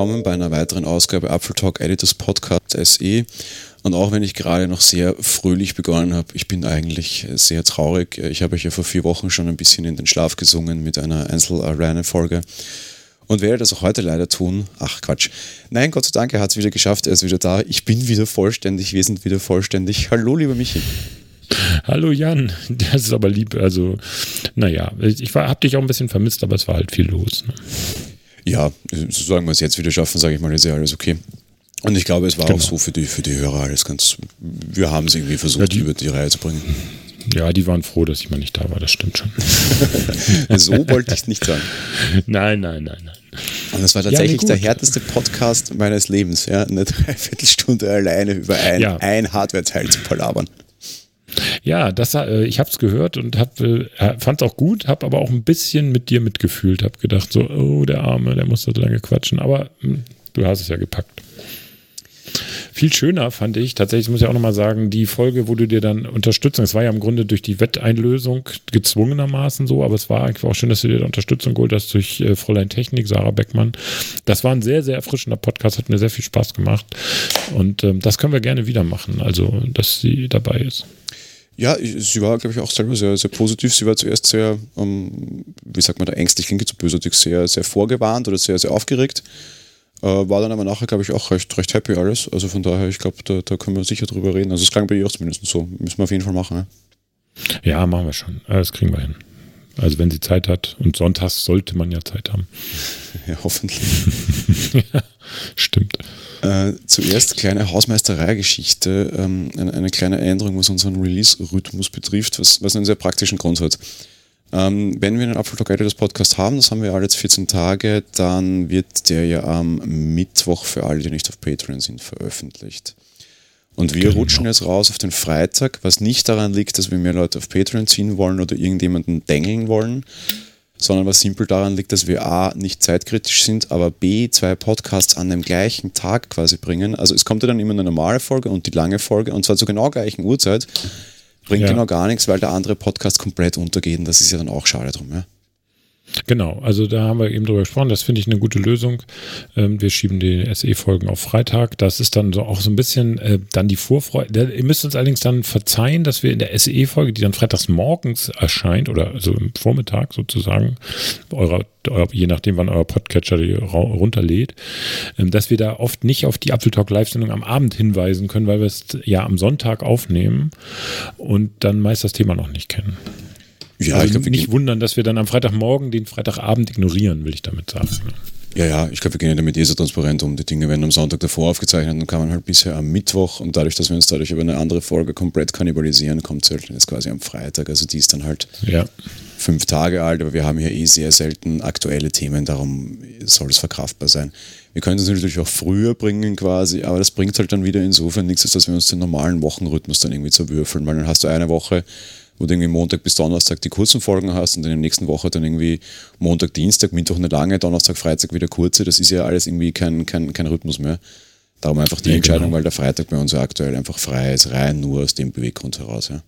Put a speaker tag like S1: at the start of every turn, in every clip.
S1: Willkommen bei einer weiteren Ausgabe Apfel Talk Editors Podcast SE. Und auch wenn ich gerade noch sehr fröhlich begonnen habe, ich bin eigentlich sehr traurig. Ich habe euch ja vor vier Wochen schon ein bisschen in den Schlaf gesungen mit einer Einzel-Arena-Folge und werde das auch heute leider tun. Ach Quatsch. Nein, Gott sei Dank, er hat es wieder geschafft, er ist wieder da. Ich bin wieder vollständig, wir sind wieder vollständig. Hallo, lieber Michi.
S2: Hallo Jan, das ist aber lieb. Also, naja, ich habe dich auch ein bisschen vermisst, aber es war halt viel los. Ne?
S1: Ja, solange wir es jetzt wieder schaffen, sage ich mal, ist ja alles okay. Und ich glaube, es war genau. auch so für die, für die Hörer alles ganz. Wir haben es irgendwie versucht, ja, die, über die Reihe zu bringen.
S2: Ja, die waren froh, dass ich mal nicht da war, das stimmt schon.
S1: so wollte ich es nicht sagen.
S2: Nein, nein, nein, nein.
S1: Und das war tatsächlich ja, der härteste Podcast meines Lebens, ja. Eine Dreiviertelstunde alleine über ein, ja. ein Hardware-Teil zu palabern.
S2: Ja, das, äh, ich habe es gehört und äh, fand es auch gut, habe aber auch ein bisschen mit dir mitgefühlt, habe gedacht so, oh, der Arme, der muss so lange quatschen, aber mh, hm, du hast es ja gepackt. Viel schöner fand ich, tatsächlich muss ich auch nochmal sagen, die Folge, wo du dir dann Unterstützung, es war ja im Grunde durch die Wetteinlösung gezwungenermaßen so, aber es war eigentlich auch schön, dass du dir Unterstützung geholt hast durch äh, Fräulein Technik, Sarah Beckmann. Das war ein sehr, sehr erfrischender Podcast, hat mir sehr viel Spaß gemacht und ähm, das können wir gerne wieder machen, also dass sie dabei ist.
S1: Ja, sie war, glaube ich, auch selber sehr, sehr positiv. Sie war zuerst sehr, ähm, wie sagt man da, ängstlich, klingt zu bösartig, sehr, sehr vorgewarnt oder sehr, sehr aufgeregt. Äh, war dann aber nachher, glaube ich, auch recht, recht happy alles. Also von daher, ich glaube, da, da können wir sicher drüber reden. Also es klang bei ihr auch zumindest so. Müssen wir auf jeden Fall machen.
S2: Ja, ja machen wir schon. Das kriegen wir hin. Also wenn sie Zeit hat und sonntags sollte man ja Zeit haben.
S1: Ja, hoffentlich.
S2: ja, stimmt.
S1: Äh, zuerst kleine Hausmeisterei-Geschichte, ähm, eine, eine, kleine Änderung, was unseren Release-Rhythmus betrifft, was, was einen sehr praktischen Grund hat. Ähm, wenn wir einen Apfeltalk das Podcast haben, das haben wir alle jetzt 14 Tage, dann wird der ja am Mittwoch für alle, die nicht auf Patreon sind, veröffentlicht. Und wir genau. rutschen jetzt raus auf den Freitag, was nicht daran liegt, dass wir mehr Leute auf Patreon ziehen wollen oder irgendjemanden dengeln wollen, sondern was simpel daran liegt, dass wir A, nicht zeitkritisch sind, aber B, zwei Podcasts an dem gleichen Tag quasi bringen. Also es kommt ja dann immer eine normale Folge und die lange Folge und zwar zur genau gleichen Uhrzeit bringt ja. genau gar nichts, weil der andere Podcast komplett untergeht und das ist ja dann auch schade drum, ja.
S2: Genau, also da haben wir eben drüber gesprochen. Das finde ich eine gute Lösung. Ähm, wir schieben die SE-Folgen auf Freitag. Das ist dann so auch so ein bisschen äh, dann die Vorfreude. Ihr müsst uns allerdings dann verzeihen, dass wir in der SE-Folge, die dann freitags morgens erscheint oder also im Vormittag sozusagen, eurer, je nachdem, wann euer Podcatcher die runterlädt, ähm, dass wir da oft nicht auf die Apfeltalk Live-Sendung am Abend hinweisen können, weil wir es ja am Sonntag aufnehmen und dann meist das Thema noch nicht kennen. Ja, also ich glaube, nicht wundern, dass wir dann am Freitagmorgen den Freitagabend ignorieren, will ich damit sagen.
S1: Ja, ja, ich glaube, wir gehen ja damit eh so transparent um. Die Dinge werden am Sonntag davor aufgezeichnet und kann man halt bisher am Mittwoch und dadurch, dass wir uns dadurch über eine andere Folge komplett kannibalisieren, kommt es halt jetzt quasi am Freitag. Also die ist dann halt ja. fünf Tage alt, aber wir haben hier eh sehr selten aktuelle Themen, darum soll es verkraftbar sein. Wir können es natürlich auch früher bringen quasi, aber das bringt halt dann wieder insofern nichts, als dass wir uns den normalen Wochenrhythmus dann irgendwie zerwürfeln, weil dann hast du eine Woche wo du irgendwie Montag bis Donnerstag die kurzen Folgen hast und in der nächsten Woche dann irgendwie Montag, Dienstag, Mittwoch eine lange, Donnerstag, Freitag wieder kurze. Das ist ja alles irgendwie kein, kein, kein Rhythmus mehr. Darum einfach die ja, Entscheidung, genau. weil der Freitag bei uns ja aktuell einfach frei ist, rein nur aus dem Beweggrund heraus. Ja.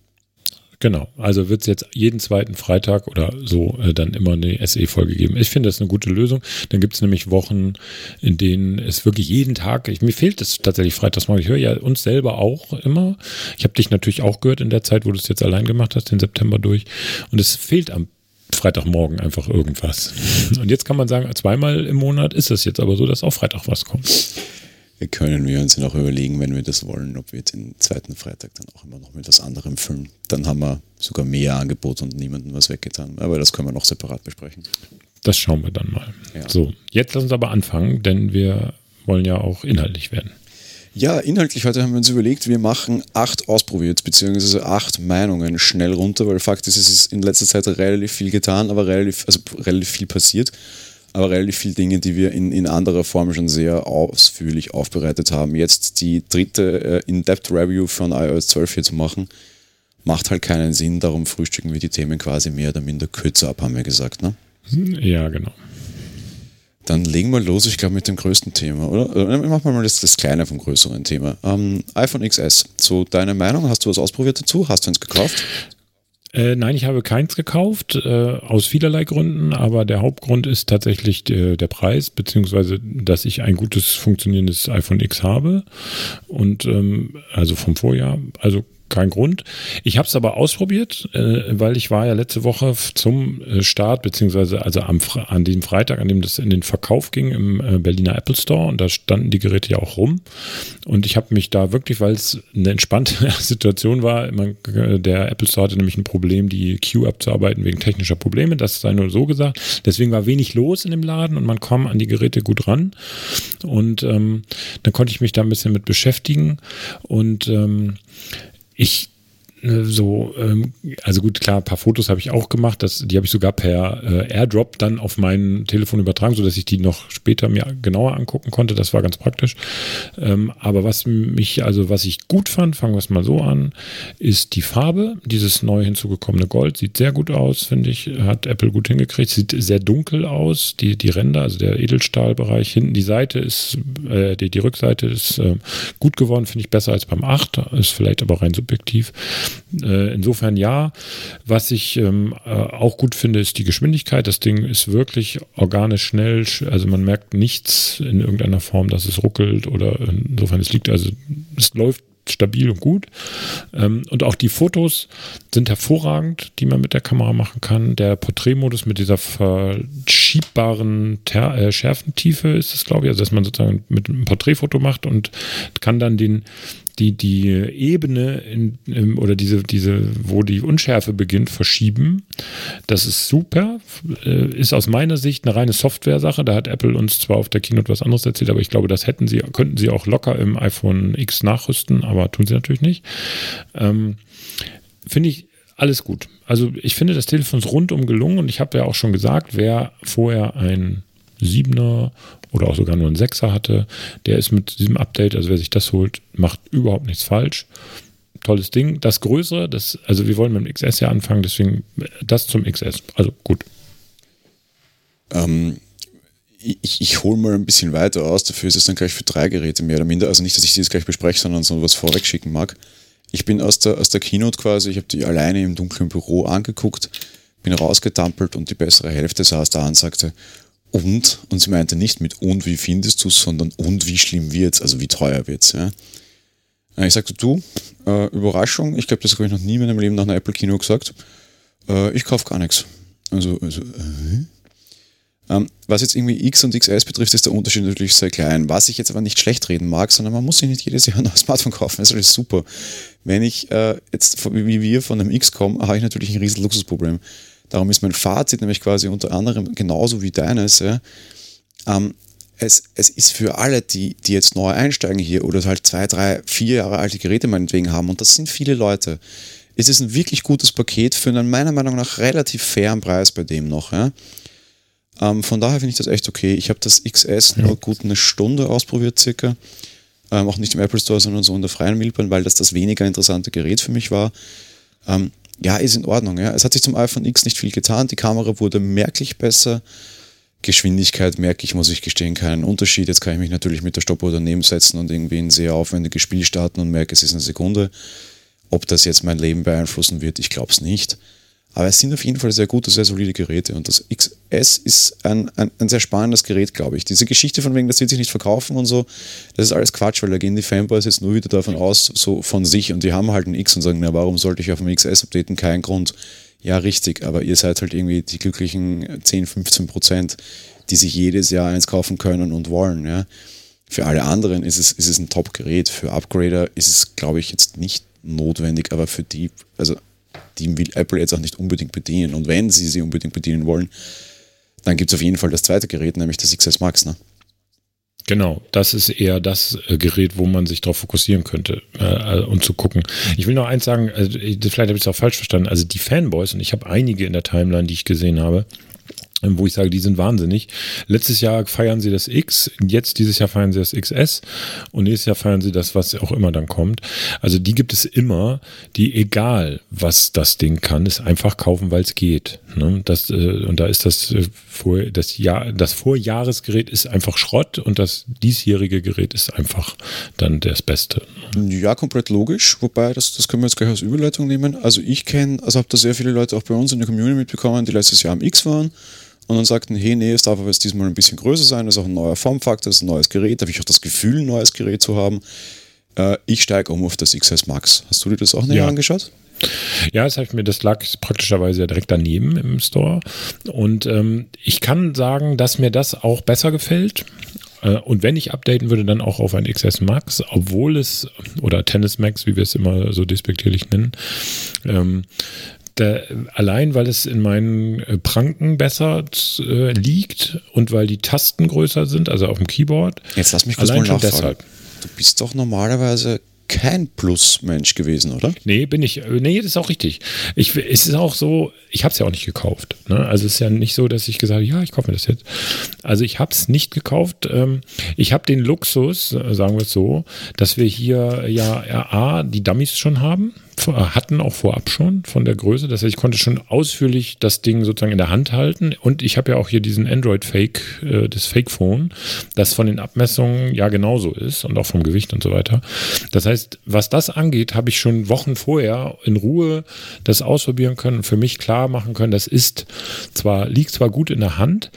S2: Genau, also wird es jetzt jeden zweiten Freitag oder so äh, dann immer eine SE-Folge geben. Ich finde das eine gute Lösung. Dann gibt es nämlich Wochen, in denen es wirklich jeden Tag, ich, mir fehlt es tatsächlich freitags mal. Ich höre ja uns selber auch immer. Ich habe dich natürlich auch gehört in der Zeit, wo du es jetzt allein gemacht hast, den September durch. Und es fehlt am Freitagmorgen einfach irgendwas. Und jetzt kann man sagen, zweimal im Monat ist es jetzt aber so, dass auch Freitag was kommt
S1: können wir uns ja noch überlegen, wenn wir das wollen, ob wir den zweiten Freitag dann auch immer noch mit was anderem füllen. Dann haben wir sogar mehr Angebot und niemandem was weggetan. Aber das können wir noch separat besprechen.
S2: Das schauen wir dann mal. Ja. So, jetzt lass uns aber anfangen, denn wir wollen ja auch inhaltlich werden.
S1: Ja, inhaltlich heute haben wir uns überlegt, wir machen acht ausprobiert, beziehungsweise acht Meinungen schnell runter, weil Fakt ist, es ist in letzter Zeit relativ viel getan, aber relativ, also relativ viel passiert aber relativ viele Dinge, die wir in, in anderer Form schon sehr ausführlich aufbereitet haben. Jetzt die dritte äh, In-Depth-Review von iOS 12 hier zu machen, macht halt keinen Sinn, darum frühstücken wir die Themen quasi mehr oder minder kürzer ab, haben wir gesagt, ne?
S2: Ja, genau.
S1: Dann legen wir los, ich glaube, mit dem größten Thema, oder? Machen wir mal das, das kleine vom größeren Thema. Ähm, iPhone XS. So, deine Meinung, hast du was ausprobiert dazu? Hast du eins gekauft?
S2: Äh, nein, ich habe keins gekauft, äh, aus vielerlei Gründen, aber der Hauptgrund ist tatsächlich äh, der Preis, beziehungsweise, dass ich ein gutes funktionierendes iPhone X habe. Und ähm, also vom Vorjahr, also kein Grund. Ich habe es aber ausprobiert, äh, weil ich war ja letzte Woche zum äh, Start, beziehungsweise also am, an dem Freitag, an dem das in den Verkauf ging im äh, Berliner Apple Store und da standen die Geräte ja auch rum. Und ich habe mich da wirklich, weil es eine entspannte Situation war, man, äh, der Apple Store hatte nämlich ein Problem, die Queue abzuarbeiten wegen technischer Probleme, das sei nur so gesagt. Deswegen war wenig los in dem Laden und man kam an die Geräte gut ran. Und ähm, dann konnte ich mich da ein bisschen mit beschäftigen und ähm, ich so, ähm, also gut, klar, ein paar Fotos habe ich auch gemacht, das, die habe ich sogar per äh, Airdrop dann auf mein Telefon übertragen, sodass ich die noch später mir genauer angucken konnte. Das war ganz praktisch. Ähm, aber was mich, also was ich gut fand, fangen wir es mal so an, ist die Farbe. Dieses neu hinzugekommene Gold sieht sehr gut aus, finde ich. Hat Apple gut hingekriegt. Sieht sehr dunkel aus. Die, die Ränder, also der Edelstahlbereich hinten, die Seite ist, äh, die, die Rückseite ist äh, gut geworden, finde ich besser als beim 8. Ist vielleicht aber rein subjektiv. Äh, insofern ja. Was ich ähm, äh, auch gut finde, ist die Geschwindigkeit. Das Ding ist wirklich organisch schnell. Also man merkt nichts in irgendeiner Form, dass es ruckelt oder insofern es liegt. Also es läuft stabil und gut. Ähm, und auch die Fotos sind hervorragend, die man mit der Kamera machen kann. Der Porträtmodus mit dieser verschiebbaren Ter äh, Schärfentiefe ist es, glaube ich, also dass man sozusagen mit einem Porträtfoto macht und kann dann den die, die Ebene in, oder diese, diese, wo die Unschärfe beginnt, verschieben. Das ist super. Äh, ist aus meiner Sicht eine reine Software-Sache. Da hat Apple uns zwar auf der Keynote was anderes erzählt, aber ich glaube, das hätten sie, könnten sie auch locker im iPhone X nachrüsten, aber tun sie natürlich nicht. Ähm, Finde ich alles gut. Also ich finde das Telefon ist rundum gelungen und ich habe ja auch schon gesagt, wer vorher ein 7er oder auch sogar nur ein 6er hatte, der ist mit diesem Update, also wer sich das holt, macht überhaupt nichts falsch. Tolles Ding. Das Größere, das, also wir wollen mit dem XS ja anfangen, deswegen das zum XS. Also gut.
S1: Ähm, ich, ich hole mal ein bisschen weiter aus, dafür ist es dann gleich für drei Geräte mehr oder minder. Also nicht, dass ich das gleich bespreche, sondern so was vorweg schicken mag. Ich bin aus der, aus der Keynote quasi, ich habe die alleine im dunklen Büro angeguckt, bin rausgetampelt und die bessere Hälfte saß da und sagte, und, und sie meinte nicht mit und wie findest du es, sondern und wie schlimm wird's, also wie teuer wird's. Ja. Äh, ich sagte, du, äh, Überraschung, ich glaube, das habe ich noch nie in meinem Leben nach einer Apple Kino gesagt. Äh, ich kaufe gar nichts. Also, also äh, ähm, was jetzt irgendwie X und XS betrifft, ist der Unterschied natürlich sehr klein. Was ich jetzt aber nicht schlecht reden mag, sondern man muss sich nicht jedes Jahr ein neues Smartphone kaufen. Das ist alles super. Wenn ich äh, jetzt, wie wir von einem X komme, habe ich natürlich ein riesen Luxusproblem. Darum ist mein Fazit nämlich quasi unter anderem genauso wie deines. Ja, ähm, es, es ist für alle, die, die jetzt neu einsteigen hier oder halt zwei, drei, vier Jahre alte Geräte meinetwegen haben, und das sind viele Leute, ist es ein wirklich gutes Paket für einen meiner Meinung nach relativ fairen Preis bei dem noch. Ja. Ähm, von daher finde ich das echt okay. Ich habe das XS ja. nur gut eine Stunde ausprobiert circa. Ähm, auch nicht im Apple Store, sondern so in der freien Wildbahn, weil das das weniger interessante Gerät für mich war. Ähm, ja, ist in Ordnung. Ja. Es hat sich zum iPhone X nicht viel getan. Die Kamera wurde merklich besser. Geschwindigkeit merke ich, muss ich gestehen, keinen Unterschied. Jetzt kann ich mich natürlich mit der Stoppuhr daneben setzen und irgendwie ein sehr aufwendiges Spiel starten und merke, es ist eine Sekunde. Ob das jetzt mein Leben beeinflussen wird, ich glaube es nicht. Aber es sind auf jeden Fall sehr gute, sehr solide Geräte. Und das XS ist ein, ein, ein, sehr spannendes Gerät, glaube ich. Diese Geschichte von wegen, das wird sich nicht verkaufen und so, das ist alles Quatsch, weil da gehen die Fanboys jetzt nur wieder davon aus, so von sich. Und die haben halt ein X und sagen, na, warum sollte ich auf dem XS updaten? Kein Grund. Ja, richtig, aber ihr seid halt irgendwie die glücklichen 10, 15 Prozent, die sich jedes Jahr eins kaufen können und wollen. Ja. Für alle anderen ist es, ist es ein Top-Gerät. Für Upgrader ist es, glaube ich, jetzt nicht notwendig, aber für die, also die will Apple jetzt auch nicht unbedingt bedienen. Und wenn sie sie unbedingt bedienen wollen, dann gibt es auf jeden Fall das zweite Gerät, nämlich das XS Max. Ne?
S2: Genau, das ist eher das äh, Gerät, wo man sich darauf fokussieren könnte äh, und zu gucken. Ich will noch eins sagen, also, vielleicht habe ich es auch falsch verstanden. Also die Fanboys, und ich habe einige in der Timeline, die ich gesehen habe, wo ich sage, die sind wahnsinnig. Letztes Jahr feiern sie das X, jetzt dieses Jahr feiern sie das XS und nächstes Jahr feiern sie das, was auch immer dann kommt. Also die gibt es immer, die egal, was das Ding kann, ist einfach kaufen, weil es geht. Ne? Das, äh, und da ist das, äh, vor, das, Jahr, das Vorjahresgerät ist einfach Schrott und das diesjährige Gerät ist einfach dann das Beste.
S1: Ja, komplett logisch, wobei das, das können wir jetzt gleich als Überleitung nehmen. Also ich kenne, also habe da sehr viele Leute auch bei uns in der Community mitbekommen, die letztes Jahr am X waren und dann sagten, hey, nee, es darf aber jetzt diesmal ein bisschen größer sein, das ist auch ein neuer Formfaktor, das ist ein neues Gerät, da habe ich auch das Gefühl, ein neues Gerät zu haben. Äh, ich steige um auf das XS Max. Hast du dir das auch näher ja. angeschaut?
S2: Ja, das, ich mir, das lag praktischerweise ja direkt daneben im Store. Und ähm, ich kann sagen, dass mir das auch besser gefällt. Äh, und wenn ich updaten würde, dann auch auf ein XS Max, obwohl es, oder Tennis Max, wie wir es immer so despektierlich nennen, ähm, da, allein weil es in meinen äh, Pranken besser äh, liegt und weil die Tasten größer sind, also auf dem Keyboard.
S1: Jetzt lass mich kurz allein mal nachfragen. Deshalb. Du bist doch normalerweise kein Plus-Mensch gewesen, oder?
S2: Nee, bin ich. Nee, das ist auch richtig. Ich, es ist auch so, ich habe es ja auch nicht gekauft. Ne? Also es ist ja nicht so, dass ich gesagt habe, ja, ich kaufe mir das jetzt. Also ich habe es nicht gekauft. Ähm, ich habe den Luxus, äh, sagen wir es so, dass wir hier ja A, die Dummies schon haben hatten auch vorab schon von der Größe. Das heißt, ich konnte schon ausführlich das Ding sozusagen in der Hand halten. Und ich habe ja auch hier diesen Android-Fake, äh, das Fake-Phone, das von den Abmessungen ja genauso ist und auch vom Gewicht und so weiter. Das heißt, was das angeht, habe ich schon Wochen vorher in Ruhe das ausprobieren können und für mich klar machen können, das ist zwar, liegt zwar gut in der Hand,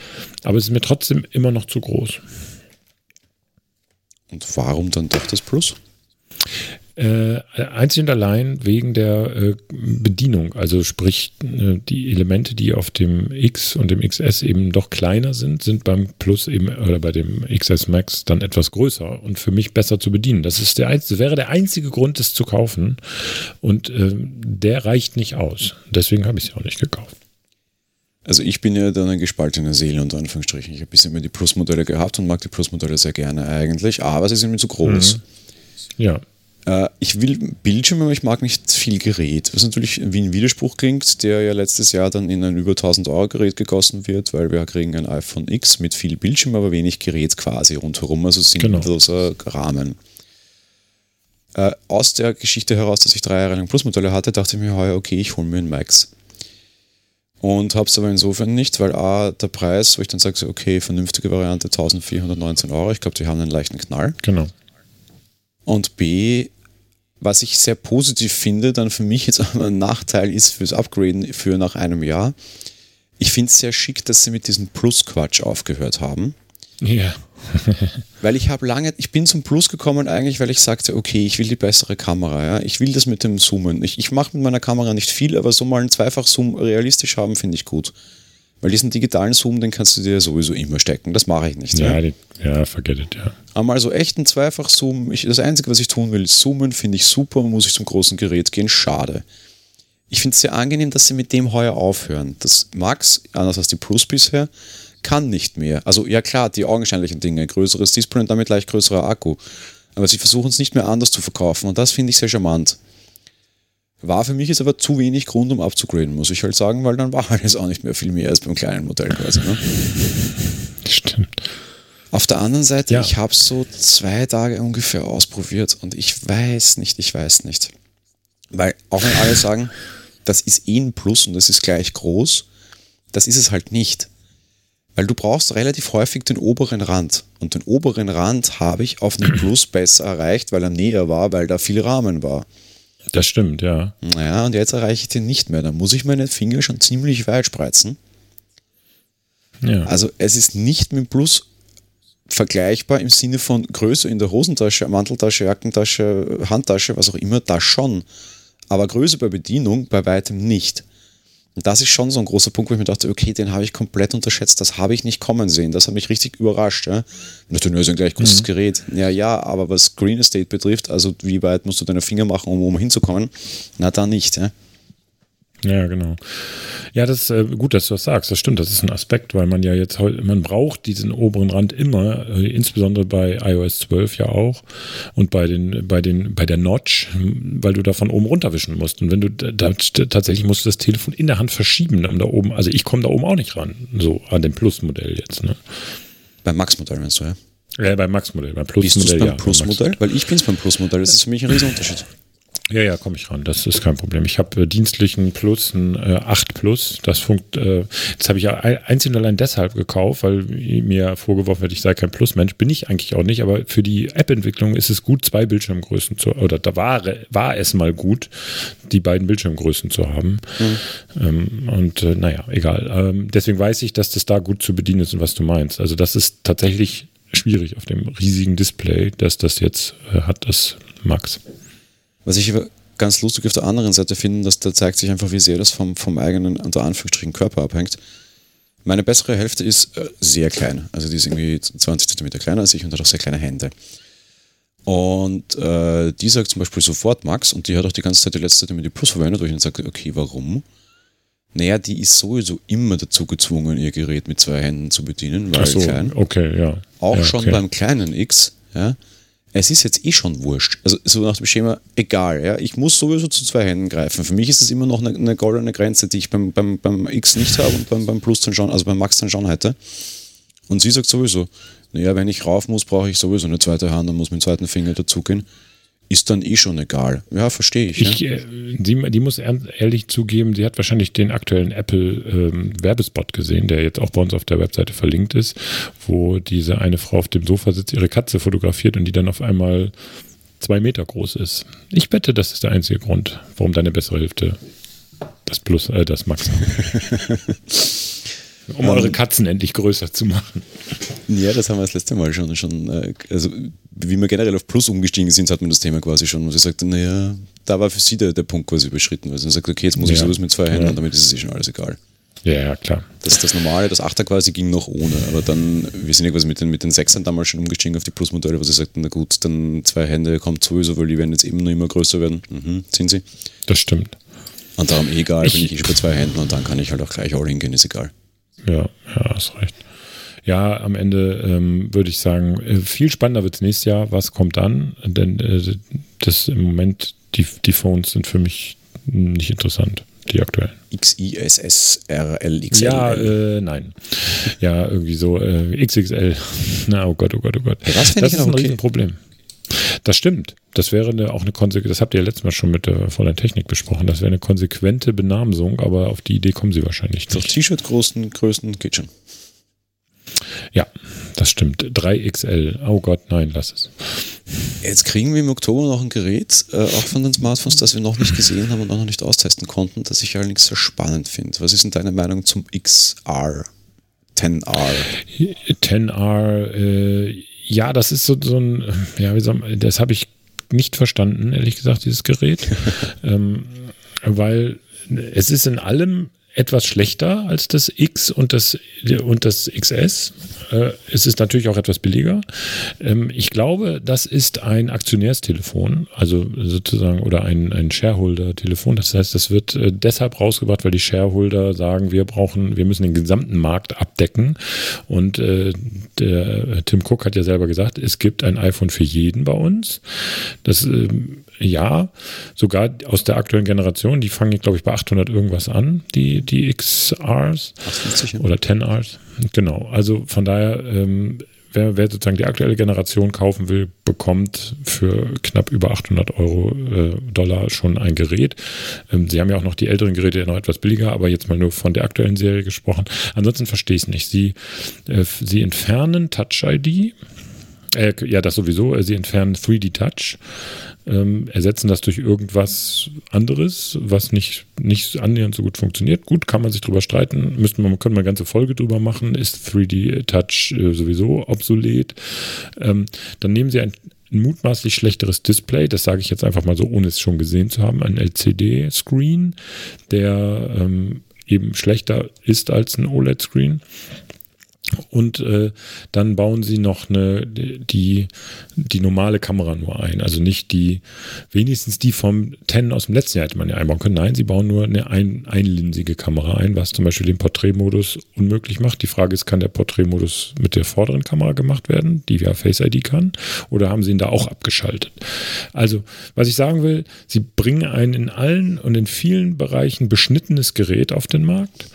S2: aber es ist mir trotzdem immer noch zu groß.
S1: Und warum dann doch das Plus?
S2: Äh, einzig und allein wegen der äh, Bedienung. Also sprich, äh, die Elemente, die auf dem X und dem XS eben doch kleiner sind, sind beim Plus eben oder bei dem XS Max dann etwas größer und für mich besser zu bedienen. Das ist der einzige, wäre der einzige Grund, es zu kaufen. Und äh, der reicht nicht aus. Deswegen habe ich es auch nicht gekauft.
S1: Also ich bin ja dann eine gespaltene Seele unter Anführungsstrichen. Ich habe bisher immer die Plus-Modelle gehabt und mag die Plus-Modelle sehr gerne eigentlich, aber sie sind mir zu groß. Mhm.
S2: Ja.
S1: Äh, ich will Bildschirme, aber ich mag nicht viel Gerät. Was natürlich wie ein Widerspruch klingt, der ja letztes Jahr dann in ein über 1000 Euro Gerät gegossen wird, weil wir kriegen ein iPhone X mit viel Bildschirm, aber wenig Gerät quasi rundherum, also sinnloser genau. Rahmen. Äh, aus der Geschichte heraus, dass ich drei Jahre lang Plusmodelle hatte, dachte ich mir heuer, okay, ich hole mir einen Max. Und habe es aber insofern nicht, weil A, der Preis, wo ich dann sage, okay, vernünftige Variante 1419 Euro, ich glaube, die haben einen leichten Knall.
S2: Genau.
S1: Und B, was ich sehr positiv finde, dann für mich jetzt aber ein Nachteil ist fürs Upgraden für nach einem Jahr. Ich finde es sehr schick, dass sie mit diesem Plus-Quatsch aufgehört haben.
S2: Ja.
S1: weil ich habe lange, ich bin zum Plus gekommen eigentlich, weil ich sagte, okay, ich will die bessere Kamera, ja. Ich will das mit dem Zoomen. Ich, ich mache mit meiner Kamera nicht viel, aber so mal einen Zweifach-Zoom realistisch haben, finde ich gut. Weil diesen digitalen Zoom, den kannst du dir sowieso immer stecken. Das mache ich nicht.
S2: Ja, ja, ja forget it, ja.
S1: Einmal so echten Zweifach-Zoom. das Einzige, was ich tun will, ist zoomen, finde ich super. Muss ich zum großen Gerät gehen? Schade. Ich finde es sehr angenehm, dass sie mit dem heuer aufhören. Das Max, anders als die Plus bisher, kann nicht mehr. Also ja klar, die augenscheinlichen Dinge, größeres Display und damit gleich größerer Akku. Aber sie versuchen es nicht mehr anders zu verkaufen und das finde ich sehr charmant. War für mich jetzt aber zu wenig Grund, um abzugraden, muss ich halt sagen, weil dann war halt jetzt auch nicht mehr viel mehr als beim kleinen Modell quasi. Ne?
S2: Stimmt.
S1: Auf der anderen Seite, ja. ich habe es so zwei Tage ungefähr ausprobiert und ich weiß nicht, ich weiß nicht. Weil auch wenn alle sagen, das ist eh ein Plus und das ist gleich groß, das ist es halt nicht. Weil du brauchst relativ häufig den oberen Rand. Und den oberen Rand habe ich auf einem Plus besser erreicht, weil er näher war, weil da viel Rahmen war.
S2: Das stimmt, ja.
S1: Ja, und jetzt erreiche ich den nicht mehr. Da muss ich meine Finger schon ziemlich weit spreizen. Ja. Also es ist nicht mit Plus vergleichbar im Sinne von Größe in der Hosentasche, Manteltasche, Jackentasche, Handtasche, was auch immer, das schon. Aber Größe bei Bedienung bei weitem nicht. Und das ist schon so ein großer Punkt, wo ich mir dachte, okay, den habe ich komplett unterschätzt, das habe ich nicht kommen sehen. Das hat mich richtig überrascht. Ja? Natürlich ist ein gleich großes mhm. Gerät. Ja, ja, aber was Screen Estate betrifft, also wie weit musst du deine Finger machen, um, um hinzukommen, na da nicht. Ja?
S2: Ja, genau. Ja, das ist äh, gut, dass du das sagst. Das stimmt, das ist ein Aspekt, weil man ja jetzt heute, man braucht diesen oberen Rand immer, äh, insbesondere bei iOS 12 ja auch und bei den, bei den, bei der Notch, weil du da von oben runterwischen musst. Und wenn du da, tatsächlich musst du das Telefon in der Hand verschieben, um da oben, also ich komme da oben auch nicht ran, so an dem Plus-Modell jetzt. Ne?
S1: Beim Max-Modell meinst du, ja?
S2: Ja, beim Max-Modell, beim Plus-Modell.
S1: Bist du beim ja, Plus-Modell? Weil ich bin es beim Plus-Modell, das ist für mich ein Riesenunterschied.
S2: Ja, ja, komme ich ran. Das ist kein Problem. Ich habe äh, dienstlichen Plus, ein äh, 8 Plus. Das funkt, äh, das habe ich ja einzig und allein deshalb gekauft, weil mir vorgeworfen wird, ich sei kein Plus-Mensch. Bin ich eigentlich auch nicht, aber für die App-Entwicklung ist es gut, zwei Bildschirmgrößen zu, oder da war, war es mal gut, die beiden Bildschirmgrößen zu haben. Mhm. Ähm, und äh, naja, egal. Ähm, deswegen weiß ich, dass das da gut zu bedienen ist und was du meinst. Also das ist tatsächlich schwierig auf dem riesigen Display, dass das jetzt äh, hat, das Max.
S1: Was ich ganz lustig auf der anderen Seite finde, dass da zeigt sich einfach, wie sehr das vom, vom eigenen, unter Anführungsstrichen, Körper abhängt. Meine bessere Hälfte ist äh, sehr klein. Also die ist irgendwie 20 cm kleiner als ich und hat auch sehr kleine Hände. Und äh, die sagt zum Beispiel sofort Max und die hat auch die ganze Zeit die letzte Zeit immer die Plus verwendet, wo ich dann sage, okay, warum? Naja, die ist sowieso immer dazu gezwungen, ihr Gerät mit zwei Händen zu bedienen, weil
S2: so, klein. Okay, ja.
S1: Auch
S2: ja,
S1: schon
S2: okay.
S1: beim kleinen X, ja, es ist jetzt eh schon wurscht. Also so nach dem Schema, egal, ja, ich muss sowieso zu zwei Händen greifen. Für mich ist das immer noch eine, eine goldene Grenze, die ich beim, beim, beim X nicht habe und beim, beim Plus dann schon, also beim Max dann schon hätte. Und sie sagt sowieso, naja, wenn ich rauf muss, brauche ich sowieso eine zweite Hand und muss mit dem zweiten Finger dazugehen ist dann eh schon egal. Ja, verstehe ich.
S2: ich ja. die, äh, die, muss ehrlich zugeben, sie hat wahrscheinlich den aktuellen Apple-Werbespot ähm, gesehen, der jetzt auch bei uns auf der Webseite verlinkt ist, wo diese eine Frau auf dem Sofa sitzt, ihre Katze fotografiert und die dann auf einmal zwei Meter groß ist. Ich wette, das ist der einzige Grund, warum deine bessere Hälfte das Plus, äh, das Max um eure Katzen endlich größer zu machen.
S1: Ja, das haben wir das letzte Mal schon. schon äh, also, wie wir generell auf Plus umgestiegen sind, hat man das Thema quasi schon. Und sie sagte, naja, da war für sie der, der Punkt quasi überschritten, weil sie sagt, okay, jetzt muss ich sowas mit zwei Händen, ja. damit ist es eh schon alles egal.
S2: Ja, ja, klar.
S1: Das, das normale, das Achter quasi ging noch ohne, aber dann, wir sind ja quasi mit den, mit den Sechsern damals schon umgestiegen auf die Plus-Modelle, wo sie sagten, na gut, dann zwei Hände kommt sowieso, weil die werden jetzt eben nur immer größer werden. Mhm, sind sie.
S2: Das stimmt.
S1: Und darum egal, ich, bin ich eh schon bei zwei Händen und dann kann ich halt auch gleich all hingehen, ist egal.
S2: Ja, ja, hast recht. Ja, am Ende ähm, würde ich sagen, äh, viel spannender wird es nächstes Jahr. Was kommt dann? Denn äh, das im Moment, die, die Phones sind für mich nicht interessant, die aktuellen.
S1: XISSRLXL.
S2: Ja, äh, nein. Ja, irgendwie so äh, XXL. Na, oh Gott, oh Gott, oh Gott. Ja, das, das ist ein okay. Riesenproblem. Das stimmt. Das wäre eine, auch eine Konsequenz, das habt ihr ja letztes Mal schon mit der Fräulein Technik besprochen, das wäre eine konsequente Benamsung, aber auf die Idee kommen sie wahrscheinlich
S1: nicht. T-Shirt-Größen Größen geht schon.
S2: Ja, das stimmt. 3XL. Oh Gott, nein, lass es.
S1: Jetzt kriegen wir im Oktober noch ein Gerät, äh, auch von den Smartphones, das wir noch nicht gesehen haben und auch noch nicht austesten konnten, das ich allerdings sehr spannend finde. Was ist denn deine Meinung zum XR? 10R?
S2: 10R, äh, ja, das ist so, so ein, ja, wie man, das habe ich nicht verstanden, ehrlich gesagt, dieses Gerät. ähm, weil es ist in allem etwas schlechter als das X und das, und das XS. Äh, es ist natürlich auch etwas billiger. Ähm, ich glaube, das ist ein Aktionärstelefon, also sozusagen, oder ein, ein Shareholder-Telefon. Das heißt, das wird äh, deshalb rausgebracht, weil die Shareholder sagen, wir brauchen, wir müssen den gesamten Markt abdecken. Und äh, der Tim Cook hat ja selber gesagt, es gibt ein iPhone für jeden bei uns. Das ähm, ja, sogar aus der aktuellen Generation, die fangen, glaube ich, bei 800 irgendwas an, die, die XRs
S1: 850,
S2: oder 10Rs. Genau, also von daher, ähm, wer, wer, sozusagen die aktuelle Generation kaufen will, bekommt für knapp über 800 Euro äh, Dollar schon ein Gerät. Ähm, sie haben ja auch noch die älteren Geräte noch etwas billiger, aber jetzt mal nur von der aktuellen Serie gesprochen. Ansonsten verstehe ich es nicht. Sie, äh, sie entfernen Touch ID. Äh, ja, das sowieso. Sie entfernen 3D Touch ähm, ersetzen das durch irgendwas anderes, was nicht, nicht annähernd so gut funktioniert. Gut, kann man sich drüber streiten, müssten wir, können wir eine ganze Folge drüber machen, ist 3D Touch äh, sowieso obsolet. Ähm, dann nehmen Sie ein, ein mutmaßlich schlechteres Display, das sage ich jetzt einfach mal so, ohne es schon gesehen zu haben, ein LCD-Screen, der ähm, eben schlechter ist als ein OLED-Screen. Und äh, dann bauen sie noch eine, die, die normale Kamera nur ein. Also nicht die, wenigstens die vom 10 aus dem letzten Jahr hätte man ja einbauen können. Nein, sie bauen nur eine ein, einlinsige Kamera ein, was zum Beispiel den Porträtmodus unmöglich macht. Die Frage ist, kann der Porträtmodus mit der vorderen Kamera gemacht werden, die ja Face ID kann, oder haben sie ihn da auch abgeschaltet? Also, was ich sagen will, sie bringen ein in allen und in vielen Bereichen beschnittenes Gerät auf den Markt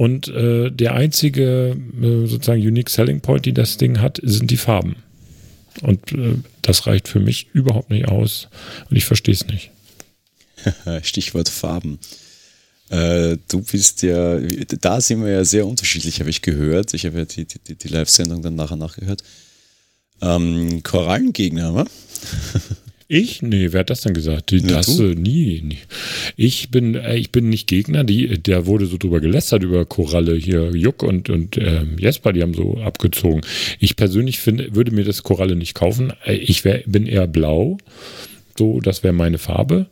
S2: und äh, der einzige äh, sozusagen Unique Selling Point, die das Ding hat, sind die Farben. Und äh, das reicht für mich überhaupt nicht aus und ich verstehe es nicht.
S1: Stichwort Farben. Äh, du bist ja, da sind wir ja sehr unterschiedlich, habe ich gehört. Ich habe ja die, die, die Live-Sendung dann nachher nachgehört. Ähm, Korallengegner, wa?
S2: Ich? Nee, wer hat das denn gesagt? Die, das äh, nie, nie. Ich bin, äh, ich bin nicht Gegner. Die, der wurde so drüber gelästert über Koralle hier. Juck und, und äh, Jesper, die haben so abgezogen. Ich persönlich finde, würde mir das Koralle nicht kaufen. Äh, ich wär, bin eher blau. So, das wäre meine Farbe.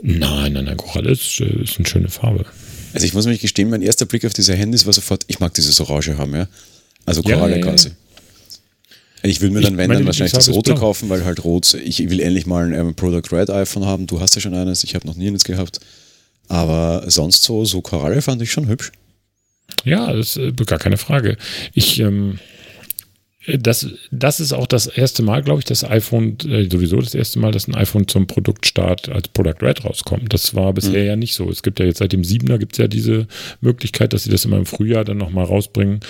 S2: Nein, nein, nein, Koralle ist, ist eine schöne Farbe.
S1: Also ich muss mich gestehen, mein erster Blick auf diese Handys war sofort, ich mag dieses Orange haben, ja. Also Koralle ja, ja, ja. Ich will mir dann, wenn, dann wahrscheinlich das rote kaufen, weil halt rot, ich will endlich mal ein Product Red iPhone haben. Du hast ja schon eines, ich habe noch nie eines gehabt. Aber sonst so, so Koralle fand ich schon hübsch.
S2: Ja, das ist äh, gar keine Frage. Ich, ähm, das, das ist auch das erste Mal, glaube ich, das iPhone, äh, sowieso das erste Mal, dass ein iPhone zum Produktstart als Product Red rauskommt. Das war bisher mhm. ja nicht so. Es gibt ja jetzt seit dem 7er gibt es ja diese Möglichkeit, dass sie das immer im Frühjahr dann nochmal rausbringen.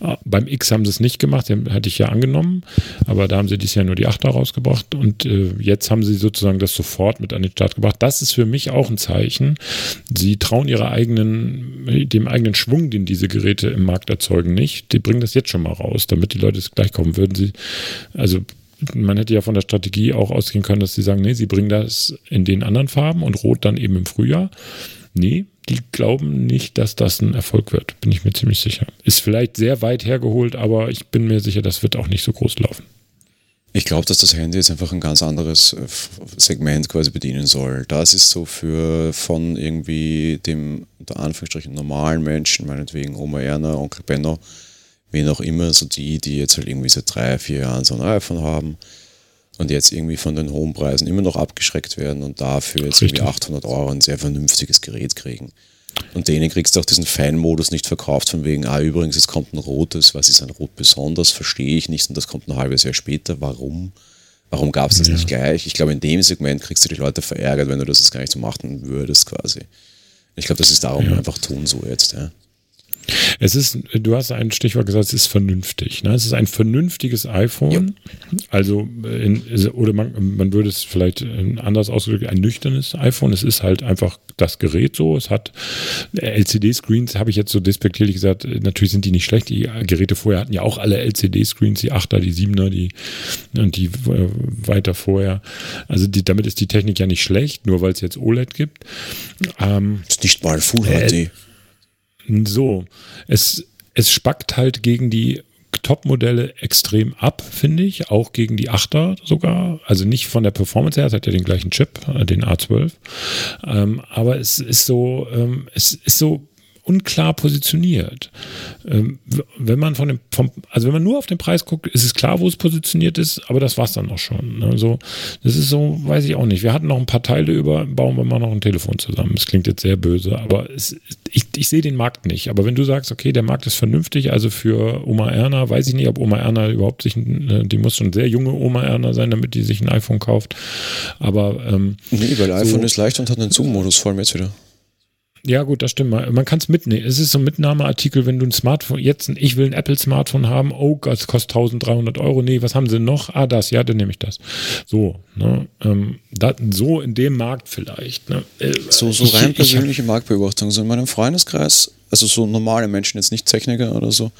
S2: Äh, beim X haben sie es nicht gemacht, den hatte ich ja angenommen, aber da haben sie dieses Jahr nur die 8er rausgebracht und äh, jetzt haben sie sozusagen das sofort mit an den Start gebracht. Das ist für mich auch ein Zeichen. Sie trauen ihre eigenen, dem eigenen Schwung, den diese Geräte im Markt erzeugen, nicht. Die bringen das jetzt schon mal raus, damit die Leute es gleich kommen. Würden Sie, also man hätte ja von der Strategie auch ausgehen können, dass sie sagen, nee, sie bringen das in den anderen Farben und Rot dann eben im Frühjahr. Nee, die glauben nicht, dass das ein Erfolg wird, bin ich mir ziemlich sicher. Ist vielleicht sehr weit hergeholt, aber ich bin mir sicher, das wird auch nicht so groß laufen.
S1: Ich glaube, dass das Handy jetzt einfach ein ganz anderes äh, Segment quasi bedienen soll. Das ist so für von irgendwie dem unter Anführungsstrichen normalen Menschen, meinetwegen Oma Erna, Onkel Benno, wen auch immer, so die, die jetzt halt irgendwie seit drei, vier Jahren so ein iPhone haben und jetzt irgendwie von den hohen Preisen immer noch abgeschreckt werden und dafür jetzt Richtig. irgendwie 800 Euro ein sehr vernünftiges Gerät kriegen. Und denen kriegst du auch diesen Fan-Modus nicht verkauft, von wegen, ah, übrigens, es kommt ein rotes, was ist ein rot besonders, verstehe ich nicht und das kommt ein halbes Jahr später, warum? Warum gab es das ja. nicht gleich? Ich glaube, in dem Segment kriegst du die Leute verärgert, wenn du das jetzt gar nicht so machen würdest, quasi. Ich glaube, das ist darum ja. einfach tun so jetzt, ja.
S2: Es ist, du hast ein Stichwort gesagt, es ist vernünftig. Ne? Es ist ein vernünftiges iPhone. Jo. Also, in, oder man, man würde es vielleicht anders ausgedrückt, ein nüchternes iPhone. Es ist halt einfach das Gerät so. Es hat LCD-Screens, habe ich jetzt so despektierlich gesagt. Natürlich sind die nicht schlecht. Die Geräte vorher hatten ja auch alle LCD-Screens, die 8er, die 7er, die, und die äh, weiter vorher. Also, die, damit ist die Technik ja nicht schlecht, nur weil es jetzt OLED gibt.
S1: Ähm, ist nicht mal Full HD. Äh,
S2: so, es, es spackt halt gegen die Top-Modelle extrem ab, finde ich, auch gegen die 8er sogar. Also nicht von der Performance her, es hat ja den gleichen Chip, äh, den A12. Ähm, aber es ist so, ähm, es ist so unklar positioniert. Ähm, wenn man von dem, vom, also wenn man nur auf den Preis guckt, ist es klar, wo es positioniert ist, aber das war es dann auch schon. Also das ist so, weiß ich auch nicht. Wir hatten noch ein paar Teile über, bauen wir mal noch ein Telefon zusammen. Das klingt jetzt sehr böse, aber es, ich, ich sehe den Markt nicht. Aber wenn du sagst, okay, der Markt ist vernünftig, also für Oma Erna, weiß ich nicht, ob Oma Erna überhaupt sich, äh, die muss schon sehr junge Oma Erna sein, damit die sich ein iPhone kauft. Aber ähm,
S1: nee, weil iPhone so, ist leicht und hat einen Zoom-Modus, vor allem jetzt wieder.
S2: Ja, gut, das stimmt. Man kann es mitnehmen. Es ist so ein Mitnahmeartikel, wenn du ein Smartphone, jetzt, ich will ein Apple-Smartphone haben, oh Gott, es kostet 1300 Euro. Nee, was haben sie noch? Ah, das, ja, dann nehme ich das. So, ne, ähm, dat, so in dem Markt vielleicht. Ne.
S1: Äh, so, so rein ich, persönliche ich, Marktbeobachtung. So in meinem Freundeskreis, also so normale Menschen, jetzt nicht Techniker oder so,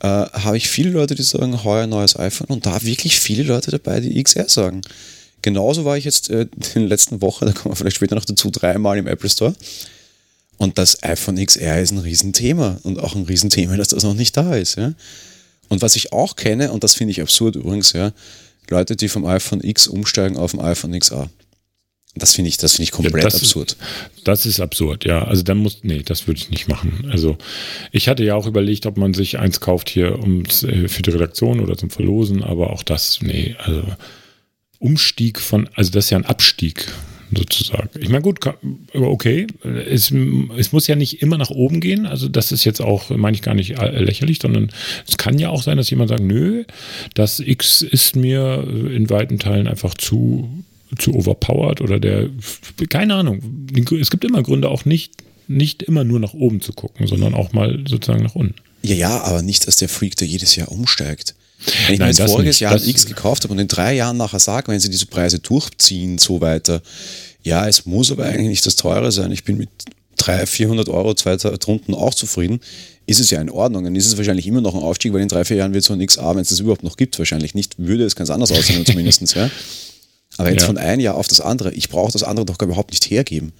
S1: äh, habe ich viele Leute, die sagen, heuer neues iPhone und da wirklich viele Leute dabei, die XR sagen. Genauso war ich jetzt äh, in der letzten Woche, da kommen wir vielleicht später noch dazu, dreimal im Apple Store. Und das iPhone XR ist ein Riesenthema und auch ein Riesenthema, dass das noch nicht da ist. Ja? Und was ich auch kenne, und das finde ich absurd übrigens, ja, Leute, die vom iPhone X umsteigen auf dem iPhone XA. Das finde ich, das finde ich komplett
S2: ja, das
S1: absurd.
S2: Ist, das ist absurd, ja. Also dann muss, nee, das würde ich nicht machen. Also ich hatte ja auch überlegt, ob man sich eins kauft hier ums, äh, für die Redaktion oder zum Verlosen, aber auch das, nee, also Umstieg von, also das ist ja ein Abstieg sozusagen. Ich meine, gut, okay, es, es, muss ja nicht immer nach oben gehen. Also das ist jetzt auch, meine ich gar nicht äh, lächerlich, sondern es kann ja auch sein, dass jemand sagt, nö, das X ist mir in weiten Teilen einfach zu zu overpowered oder der, keine Ahnung. Es gibt immer Gründe, auch nicht, nicht immer nur nach oben zu gucken, sondern auch mal sozusagen nach unten.
S1: Ja, ja, aber nicht als der Freak, der jedes Jahr umsteigt. Wenn ich Nein, mir voriges nicht. Jahr das X gekauft habe und in drei Jahren nachher sage, wenn sie diese Preise durchziehen, so weiter, ja, es muss aber eigentlich nicht das teure sein. Ich bin mit 300, 400 Euro zwei Runden auch zufrieden. Ist es ja in Ordnung. Dann ist es wahrscheinlich immer noch ein Aufstieg, weil in drei, vier Jahren wird so ein XA, wenn es das überhaupt noch gibt, wahrscheinlich nicht, würde es ganz anders aussehen zumindest. Ja. Aber jetzt ja. von einem Jahr auf das andere, ich brauche das andere doch überhaupt nicht hergeben.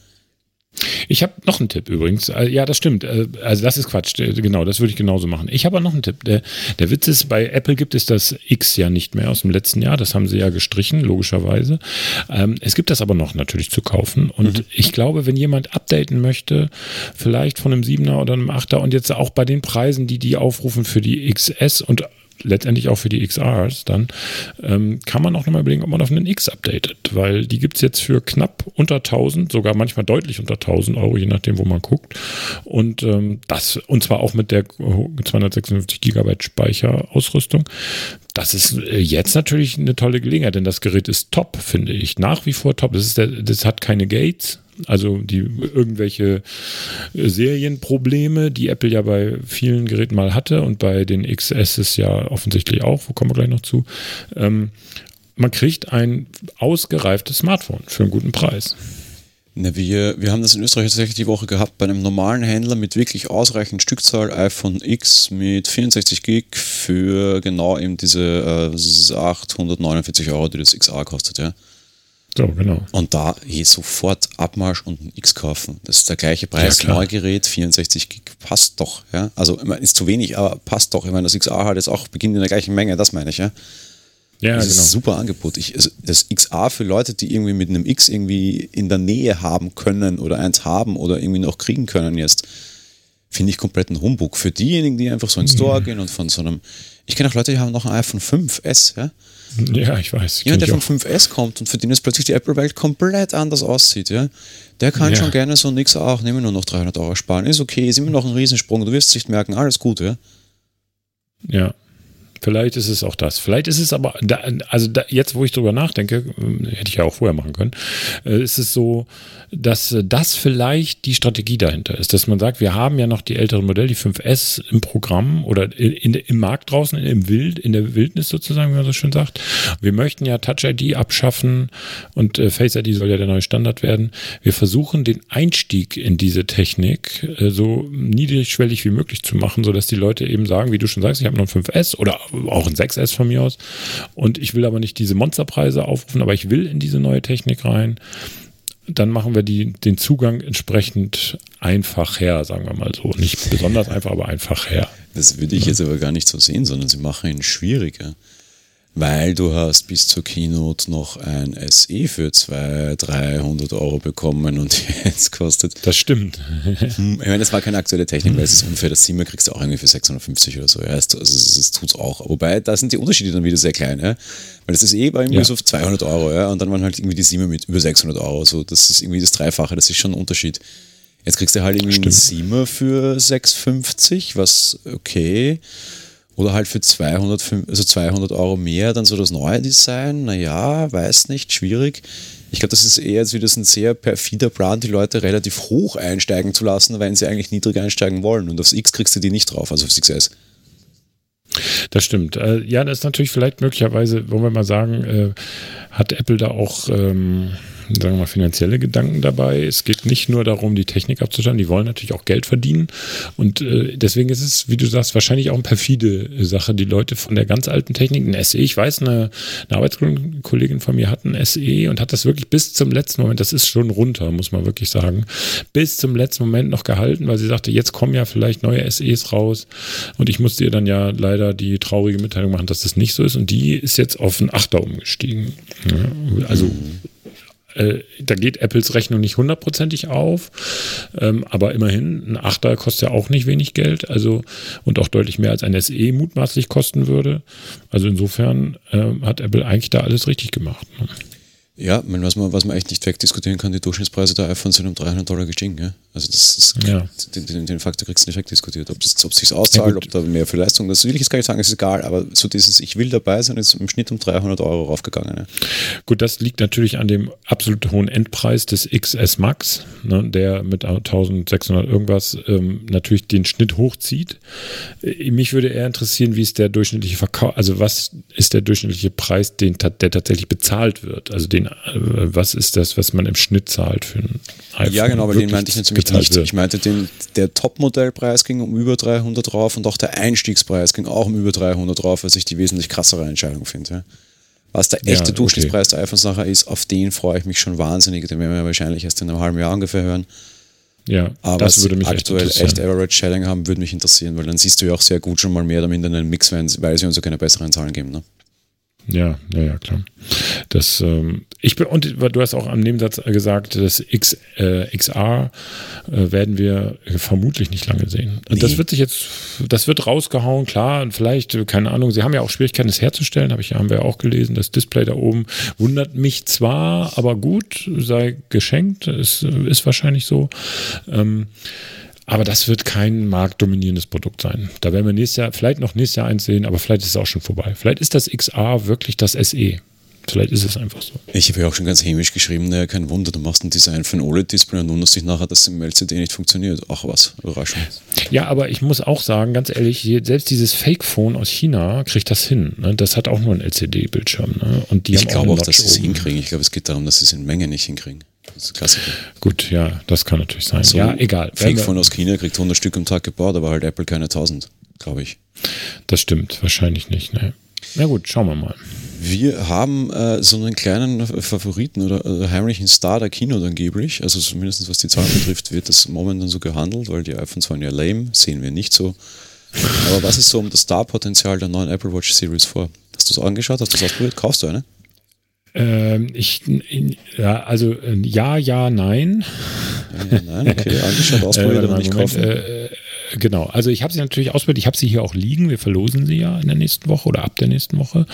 S2: Ich habe noch einen Tipp übrigens. Äh, ja, das stimmt. Äh, also das ist Quatsch. Genau, das würde ich genauso machen. Ich habe noch einen Tipp. Der, der Witz ist, bei Apple gibt es das X ja nicht mehr aus dem letzten Jahr. Das haben sie ja gestrichen, logischerweise. Ähm, es gibt das aber noch natürlich zu kaufen. Und mhm. ich glaube, wenn jemand updaten möchte, vielleicht von einem 7er oder einem 8er und jetzt auch bei den Preisen, die die aufrufen für die XS und letztendlich auch für die XRs dann, ähm, kann man auch nochmal überlegen, ob man auf einen X updatet, weil die gibt es jetzt für knapp unter 1000, sogar manchmal deutlich unter 1000 Euro, je nachdem, wo man guckt. Und ähm, das, und zwar auch mit der 256 Gigabyte Speicherausrüstung. Das ist äh, jetzt natürlich eine tolle Gelegenheit, denn das Gerät ist top, finde ich. Nach wie vor top. Das, ist der, das hat keine Gates, also die irgendwelche äh, Serienprobleme, die Apple ja bei vielen Geräten mal hatte und bei den XS ja offensichtlich auch, wo kommen wir gleich noch zu. Ähm, man kriegt ein ausgereiftes Smartphone für einen guten Preis.
S1: Na, wir, wir haben das in Österreich tatsächlich die Woche gehabt bei einem normalen Händler mit wirklich ausreichend Stückzahl iPhone X mit 64 Gig für genau eben diese äh, 849 Euro, die das XA kostet, ja.
S2: So, genau.
S1: Und da eh sofort Abmarsch und ein X kaufen. Das ist der gleiche Preis, ja, Neugerät, 64 Gig, passt doch, ja. Also, ist zu wenig, aber passt doch. Ich meine, das XA hat jetzt auch beginnt in der gleichen Menge, das meine ich, ja. Ja, das genau. ist ein super Angebot. Ich, also das XA für Leute, die irgendwie mit einem X irgendwie in der Nähe haben können oder eins haben oder irgendwie noch kriegen können jetzt, finde ich komplett ein Humbug. Für diejenigen, die einfach so in den Store mhm. gehen und von so einem, ich kenne auch Leute, die haben noch ein iPhone 5S, ja.
S2: Ja, ich weiß.
S1: Jemand, der von 5S kommt und für den jetzt plötzlich die Apple-Welt komplett anders aussieht, ja, der kann ja. schon gerne so nix auch nehmen nur noch 300 Euro sparen. Ist okay, ist immer noch ein Riesensprung, du wirst es nicht merken, alles gut, ja.
S2: Ja, Vielleicht ist es auch das. Vielleicht ist es aber, da, also da, jetzt, wo ich drüber nachdenke, hätte ich ja auch vorher machen können, äh, ist es so, dass äh, das vielleicht die Strategie dahinter ist, dass man sagt, wir haben ja noch die älteren Modelle, die 5S im Programm oder in, in, im Markt draußen, im Wild, in der Wildnis sozusagen, wie man so schön sagt. Wir möchten ja Touch ID abschaffen und äh, Face ID soll ja der neue Standard werden. Wir versuchen den Einstieg in diese Technik so niedrigschwellig wie möglich zu machen, sodass die Leute eben sagen, wie du schon sagst, ich habe noch ein 5S oder auch ein 6S von mir aus. Und ich will aber nicht diese Monsterpreise aufrufen, aber ich will in diese neue Technik rein. Dann machen wir die, den Zugang entsprechend einfach her, sagen wir mal so. Nicht besonders einfach, aber einfach her.
S1: Das würde ich jetzt aber gar nicht so sehen, sondern sie machen ihn schwieriger weil du hast bis zur Keynote noch ein SE für 200, 300 Euro bekommen und jetzt kostet...
S2: Das stimmt.
S1: Hm, ich meine, das war keine aktuelle Technik, weil es ist unfair. Das Zimmer kriegst du auch irgendwie für 650 oder so. Ja, also es, tut es auch. Wobei, da sind die Unterschiede dann wieder sehr klein. Ja? Weil das ist eh bei irgendwie ja. so 200 Euro ja? und dann waren halt irgendwie die Siemer mit über 600 Euro. So, das ist irgendwie das Dreifache, das ist schon ein Unterschied. Jetzt kriegst du halt irgendwie Stimmt. einen Siemer für 650, was okay oder halt für 200, also 200 Euro mehr dann so das neue Design. Naja, weiß nicht, schwierig. Ich glaube, das ist eher jetzt wieder ein sehr perfider Brand, die Leute relativ hoch einsteigen zu lassen, weil sie eigentlich niedrig einsteigen wollen. Und aufs X kriegst du die nicht drauf, also aufs XS.
S2: Das stimmt. Äh, ja, das ist natürlich vielleicht möglicherweise, wollen wir mal sagen, äh, hat Apple da auch. Ähm sagen wir mal, finanzielle Gedanken dabei. Es geht nicht nur darum, die Technik abzuschalten, die wollen natürlich auch Geld verdienen. Und äh, deswegen ist es, wie du sagst, wahrscheinlich auch eine perfide Sache, die Leute von der ganz alten Technik, ein SE, ich weiß, eine, eine Arbeitskollegin von mir hat ein SE und hat das wirklich bis zum letzten Moment, das ist schon runter, muss man wirklich sagen, bis zum letzten Moment noch gehalten, weil sie sagte, jetzt kommen ja vielleicht neue SEs raus. Und ich musste ihr dann ja leider die traurige Mitteilung machen, dass das nicht so ist. Und die ist jetzt auf einen Achter umgestiegen. Ja, also äh, da geht Apples Rechnung nicht hundertprozentig auf, ähm, aber immerhin, ein Achter kostet ja auch nicht wenig Geld, also und auch deutlich mehr als ein SE mutmaßlich kosten würde. Also insofern äh, hat Apple eigentlich da alles richtig gemacht. Ne?
S1: Ja, was, man, was man echt nicht wegdiskutieren kann, die Durchschnittspreise der iPhones sind um 300 Dollar gestiegen. Ja? Also das ist,
S2: ja.
S1: den, den, Faktor kriegst du nicht wegdiskutiert. Ob es sich auszahlt, ja, ob da mehr für Leistung, das will ich jetzt gar nicht sagen, ist egal, aber so dieses Ich will dabei sein, ist im Schnitt um 300 Euro raufgegangen. Ja?
S2: Gut, das liegt natürlich an dem absolut hohen Endpreis des XS Max, ne, der mit 1600 irgendwas ähm, natürlich den Schnitt hochzieht. Äh, mich würde eher interessieren, wie ist der durchschnittliche Verkauf, also was ist der durchschnittliche Preis, den, der tatsächlich bezahlt wird, also den äh, was ist das, was man im Schnitt zahlt für ein
S1: iPhone? Ja, genau, aber den meinte ich natürlich nicht. Wird. Ich meinte, den, der Top-Modellpreis ging um über 300 drauf und auch der Einstiegspreis ging auch um über 300 drauf, was ich die wesentlich krassere Entscheidung finde. Ja. Was der echte ja, Durchschnittspreis okay. der iPhones nachher ist, auf den freue ich mich schon wahnsinnig. Den werden wir wahrscheinlich erst in einem halben Jahr ungefähr hören.
S2: Ja,
S1: aber das würde mich aktuell echt, echt Average Selling haben, würde mich interessieren, weil dann siehst du ja auch sehr gut schon mal mehr damit in einen Mix, weil sie uns ja keine besseren Zahlen geben. Ne?
S2: Ja, ja, ja, klar. Das, ähm, ich bin, und du hast auch am Nebensatz gesagt, das X, äh, XR äh, werden wir vermutlich nicht lange sehen. Nee. Das wird sich jetzt, das wird rausgehauen, klar, und vielleicht, keine Ahnung, sie haben ja auch Schwierigkeiten, es herzustellen, habe ich, haben wir ja auch gelesen. Das Display da oben wundert mich zwar, aber gut, sei geschenkt, ist, ist wahrscheinlich so. Ähm, aber das wird kein marktdominierendes Produkt sein. Da werden wir nächstes Jahr, vielleicht noch nächstes Jahr eins sehen, aber vielleicht ist es auch schon vorbei. Vielleicht ist das XA wirklich das SE. Vielleicht ist es einfach so.
S1: Ich habe ja auch schon ganz hämisch geschrieben, naja, kein Wunder, du machst ein Design für ein OLED-Display und wunderst dich nachher, dass es im LCD nicht funktioniert. Ach was, Überraschung.
S2: Ja, aber ich muss auch sagen, ganz ehrlich, selbst dieses Fake-Phone aus China kriegt das hin. Ne? Das hat auch nur einen LCD-Bildschirm. Ne?
S1: ich glaube auch, dass sie es hinkriegen. Ich glaube, es geht darum, dass sie es in Menge nicht hinkriegen. Das ist Klassiker.
S2: Gut, ja, das kann natürlich sein. So ja, egal.
S1: Fake von aus China kriegt 100 Stück am Tag gebaut, aber halt Apple keine 1000, glaube ich.
S2: Das stimmt, wahrscheinlich nicht. Ne. Na gut, schauen wir mal.
S1: Wir haben äh, so einen kleinen Favoriten oder äh, heimlichen Star der Kino angeblich. Also zumindest was die Zahlen betrifft, wird das momentan so gehandelt, weil die iPhones waren ja lame, sehen wir nicht so. Aber was ist so um das Star-Potenzial der neuen Apple Watch Series vor? Hast du es angeschaut? Hast du es ausprobiert? Kaufst du eine?
S2: Ähm, ich, ja, also äh, ja, ja, nein.
S1: Ja, nein, okay, angeschaut, ausprobiert, äh, aber nicht kaufen.
S2: Äh, Genau, also ich habe sie natürlich ausprobiert, ich habe sie hier auch liegen, wir verlosen sie ja in der nächsten Woche oder ab der nächsten Woche,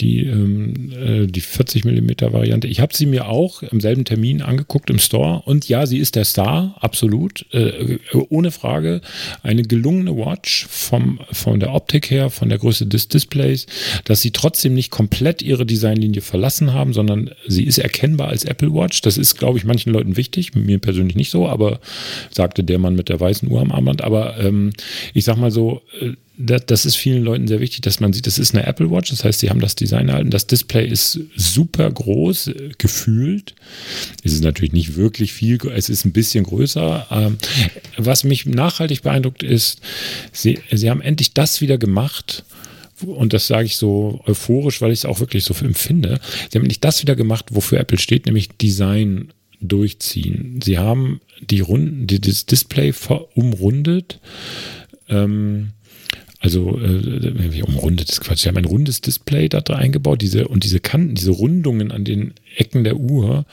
S2: die, ähm, äh, die 40 mm Variante. Ich habe sie mir auch im selben Termin angeguckt im Store und ja, sie ist der Star, absolut, äh, ohne Frage. Eine gelungene Watch vom, von der Optik her, von der Größe des Displays, dass sie trotzdem nicht komplett ihre Designlinie verlassen haben, sondern sie ist erkennbar als Apple Watch. Das ist, glaube ich, manchen Leuten wichtig, mir persönlich nicht so, aber sagte der Mann mit der weißen Uhr am Armband, aber ähm, ich sag mal so, äh, das, das, ist vielen Leuten sehr wichtig, dass man sieht, das ist eine Apple Watch, das heißt, sie haben das Design erhalten. Das Display ist super groß, äh, gefühlt. Es ist natürlich nicht wirklich viel, es ist ein bisschen größer. Ähm, was mich nachhaltig beeindruckt ist, sie, sie haben endlich das wieder gemacht, und das sage ich so euphorisch, weil ich es auch wirklich so empfinde. Sie haben nicht das wieder gemacht, wofür Apple steht, nämlich Design durchziehen. Sie haben die Runden, die, das Display umrundet. Ähm, also äh, umrundet ist Quatsch. Sie haben ein rundes Display da eingebaut, diese und diese Kanten, diese Rundungen an den Ecken der Uhr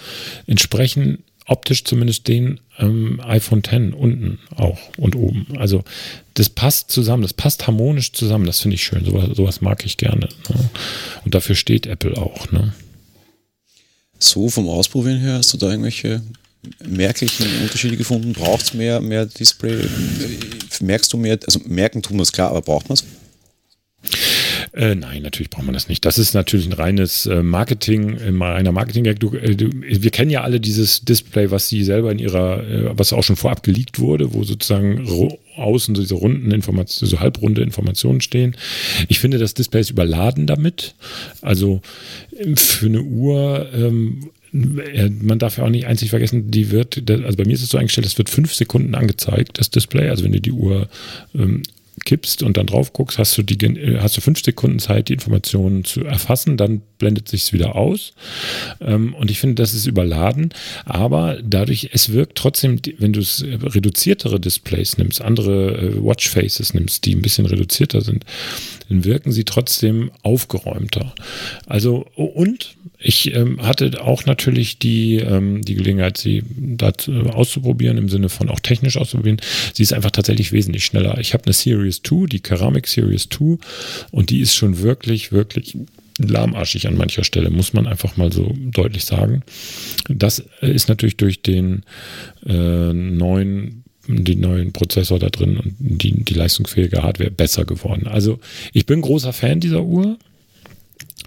S2: entsprechen optisch zumindest den ähm, iPhone X unten auch und oben. Also das passt zusammen, das passt harmonisch zusammen. Das finde ich schön. Sowas, sowas mag ich gerne. Ne? Und dafür steht Apple auch. Ne?
S1: So vom Ausprobieren her, hast du da irgendwelche merklichen Unterschiede gefunden? Braucht es mehr, mehr Display? Merkst du mehr? Also merken tun wir es klar, aber braucht man es?
S2: Äh, nein, natürlich braucht man das nicht. Das ist natürlich ein reines äh, Marketing, äh, reiner marketing äh, wir kennen ja alle dieses Display, was sie selber in ihrer, äh, was auch schon vorab geleakt wurde, wo sozusagen außen diese runden Informationen, so halbrunde Informationen stehen. Ich finde, das Display ist überladen damit. Also für eine Uhr ähm, man darf ja auch nicht einzig vergessen, die wird, also bei mir ist es so eingestellt, es wird fünf Sekunden angezeigt, das Display. Also wenn du die Uhr ähm, kippst und dann drauf guckst, hast du die, äh, hast du fünf Sekunden Zeit, die Informationen zu erfassen, dann blendet sich wieder aus. Ähm, und ich finde, das ist überladen. Aber dadurch, es wirkt trotzdem, wenn du es äh, reduziertere Displays nimmst, andere äh, Watchfaces nimmst, die ein bisschen reduzierter sind, dann wirken sie trotzdem aufgeräumter. Also, und ich ähm, hatte auch natürlich die, ähm, die Gelegenheit, sie das äh, auszuprobieren, im Sinne von auch technisch auszuprobieren. Sie ist einfach tatsächlich wesentlich schneller. Ich habe eine Series 2, die Keramik Series 2, und die ist schon wirklich, wirklich lahmarschig an mancher Stelle, muss man einfach mal so deutlich sagen. Das ist natürlich durch den äh, neuen den neuen Prozessor da drin und die, die leistungsfähige Hardware besser geworden. Also ich bin großer Fan dieser Uhr.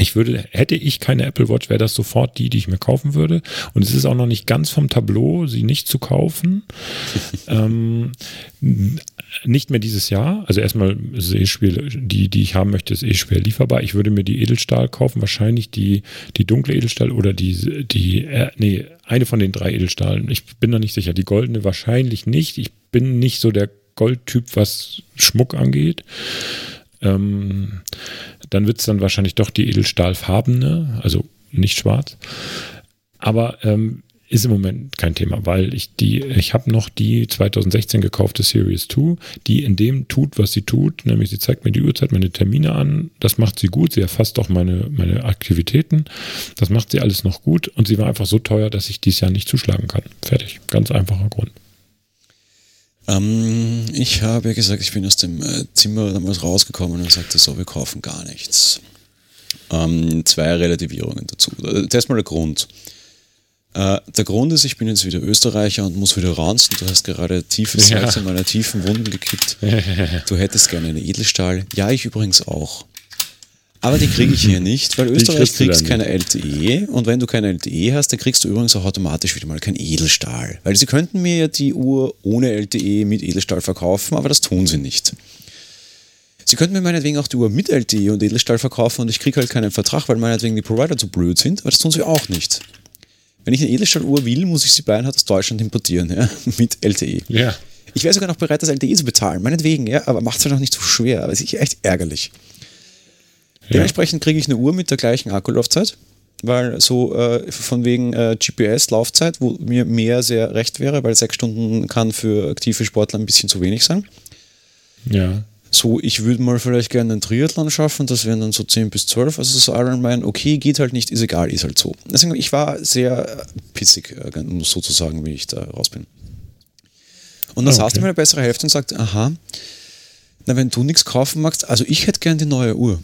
S2: Ich würde, hätte ich keine Apple Watch, wäre das sofort die, die ich mir kaufen würde. Und es ist auch noch nicht ganz vom Tableau, sie nicht zu kaufen. ähm, nicht mehr dieses Jahr. Also erstmal ist eh schwer, die, die ich haben möchte, ist eh schwer lieferbar. Ich würde mir die Edelstahl kaufen, wahrscheinlich die, die dunkle Edelstahl oder die, die, äh, nee, eine von den drei Edelstahlen. Ich bin da nicht sicher. Die goldene wahrscheinlich nicht. Ich bin nicht so der Goldtyp, was Schmuck angeht. Ähm, dann wird es dann wahrscheinlich doch die edelstahlfarbene, also nicht schwarz. Aber ähm, ist im Moment kein Thema, weil ich die, ich habe noch die 2016 gekaufte Series 2, die in dem tut, was sie tut, nämlich sie zeigt mir die Uhrzeit, meine Termine an, das macht sie gut, sie erfasst auch meine, meine Aktivitäten, das macht sie alles noch gut und sie war einfach so teuer, dass ich dies Jahr nicht zuschlagen kann. Fertig. Ganz einfacher Grund.
S1: Ähm, ich habe gesagt, ich bin aus dem äh, Zimmer damals rausgekommen und sagte so, wir kaufen gar nichts. Ähm, zwei Relativierungen dazu. Das ist mal der Grund. Äh, der Grund ist, ich bin jetzt wieder Österreicher und muss wieder ranzen. Du hast gerade tiefe Salz ja. in meiner tiefen Wunden gekippt. Du hättest gerne eine Edelstahl. Ja, ich übrigens auch. Aber die kriege ich hier nicht, weil Österreich kriegst keine LTE und wenn du keine LTE hast, dann kriegst du übrigens auch automatisch wieder mal kein Edelstahl. Weil sie könnten mir ja die Uhr ohne LTE mit Edelstahl verkaufen, aber das tun sie nicht. Sie könnten mir meinetwegen auch die Uhr mit LTE und Edelstahl verkaufen und ich kriege halt keinen Vertrag, weil meinetwegen die Provider zu blöd sind, aber das tun sie auch nicht. Wenn ich eine Edelstahluhr will, muss ich sie beinhart aus Deutschland importieren, ja, mit LTE.
S2: Ja.
S1: Ich wäre sogar noch bereit, das LTE zu bezahlen, meinetwegen, ja, aber macht es halt auch nicht so schwer, aber es ist echt ärgerlich. Dementsprechend kriege ich eine Uhr mit der gleichen Akkulaufzeit, weil so äh, von wegen äh, GPS-Laufzeit, wo mir mehr sehr recht wäre, weil sechs Stunden kann für aktive Sportler ein bisschen zu wenig sein.
S2: Ja.
S1: So, ich würde mal vielleicht gerne einen Triathlon schaffen, das wären dann so 10 bis 12, also so Ironman, okay, geht halt nicht, ist egal, ist halt so. Deswegen, ich war sehr pissig, äh, sozusagen, wie ich da raus bin. Und dann oh, okay. saß meine bessere Hälfte und sagt, aha, na, wenn du nichts kaufen magst, also ich hätte gern die neue Uhr.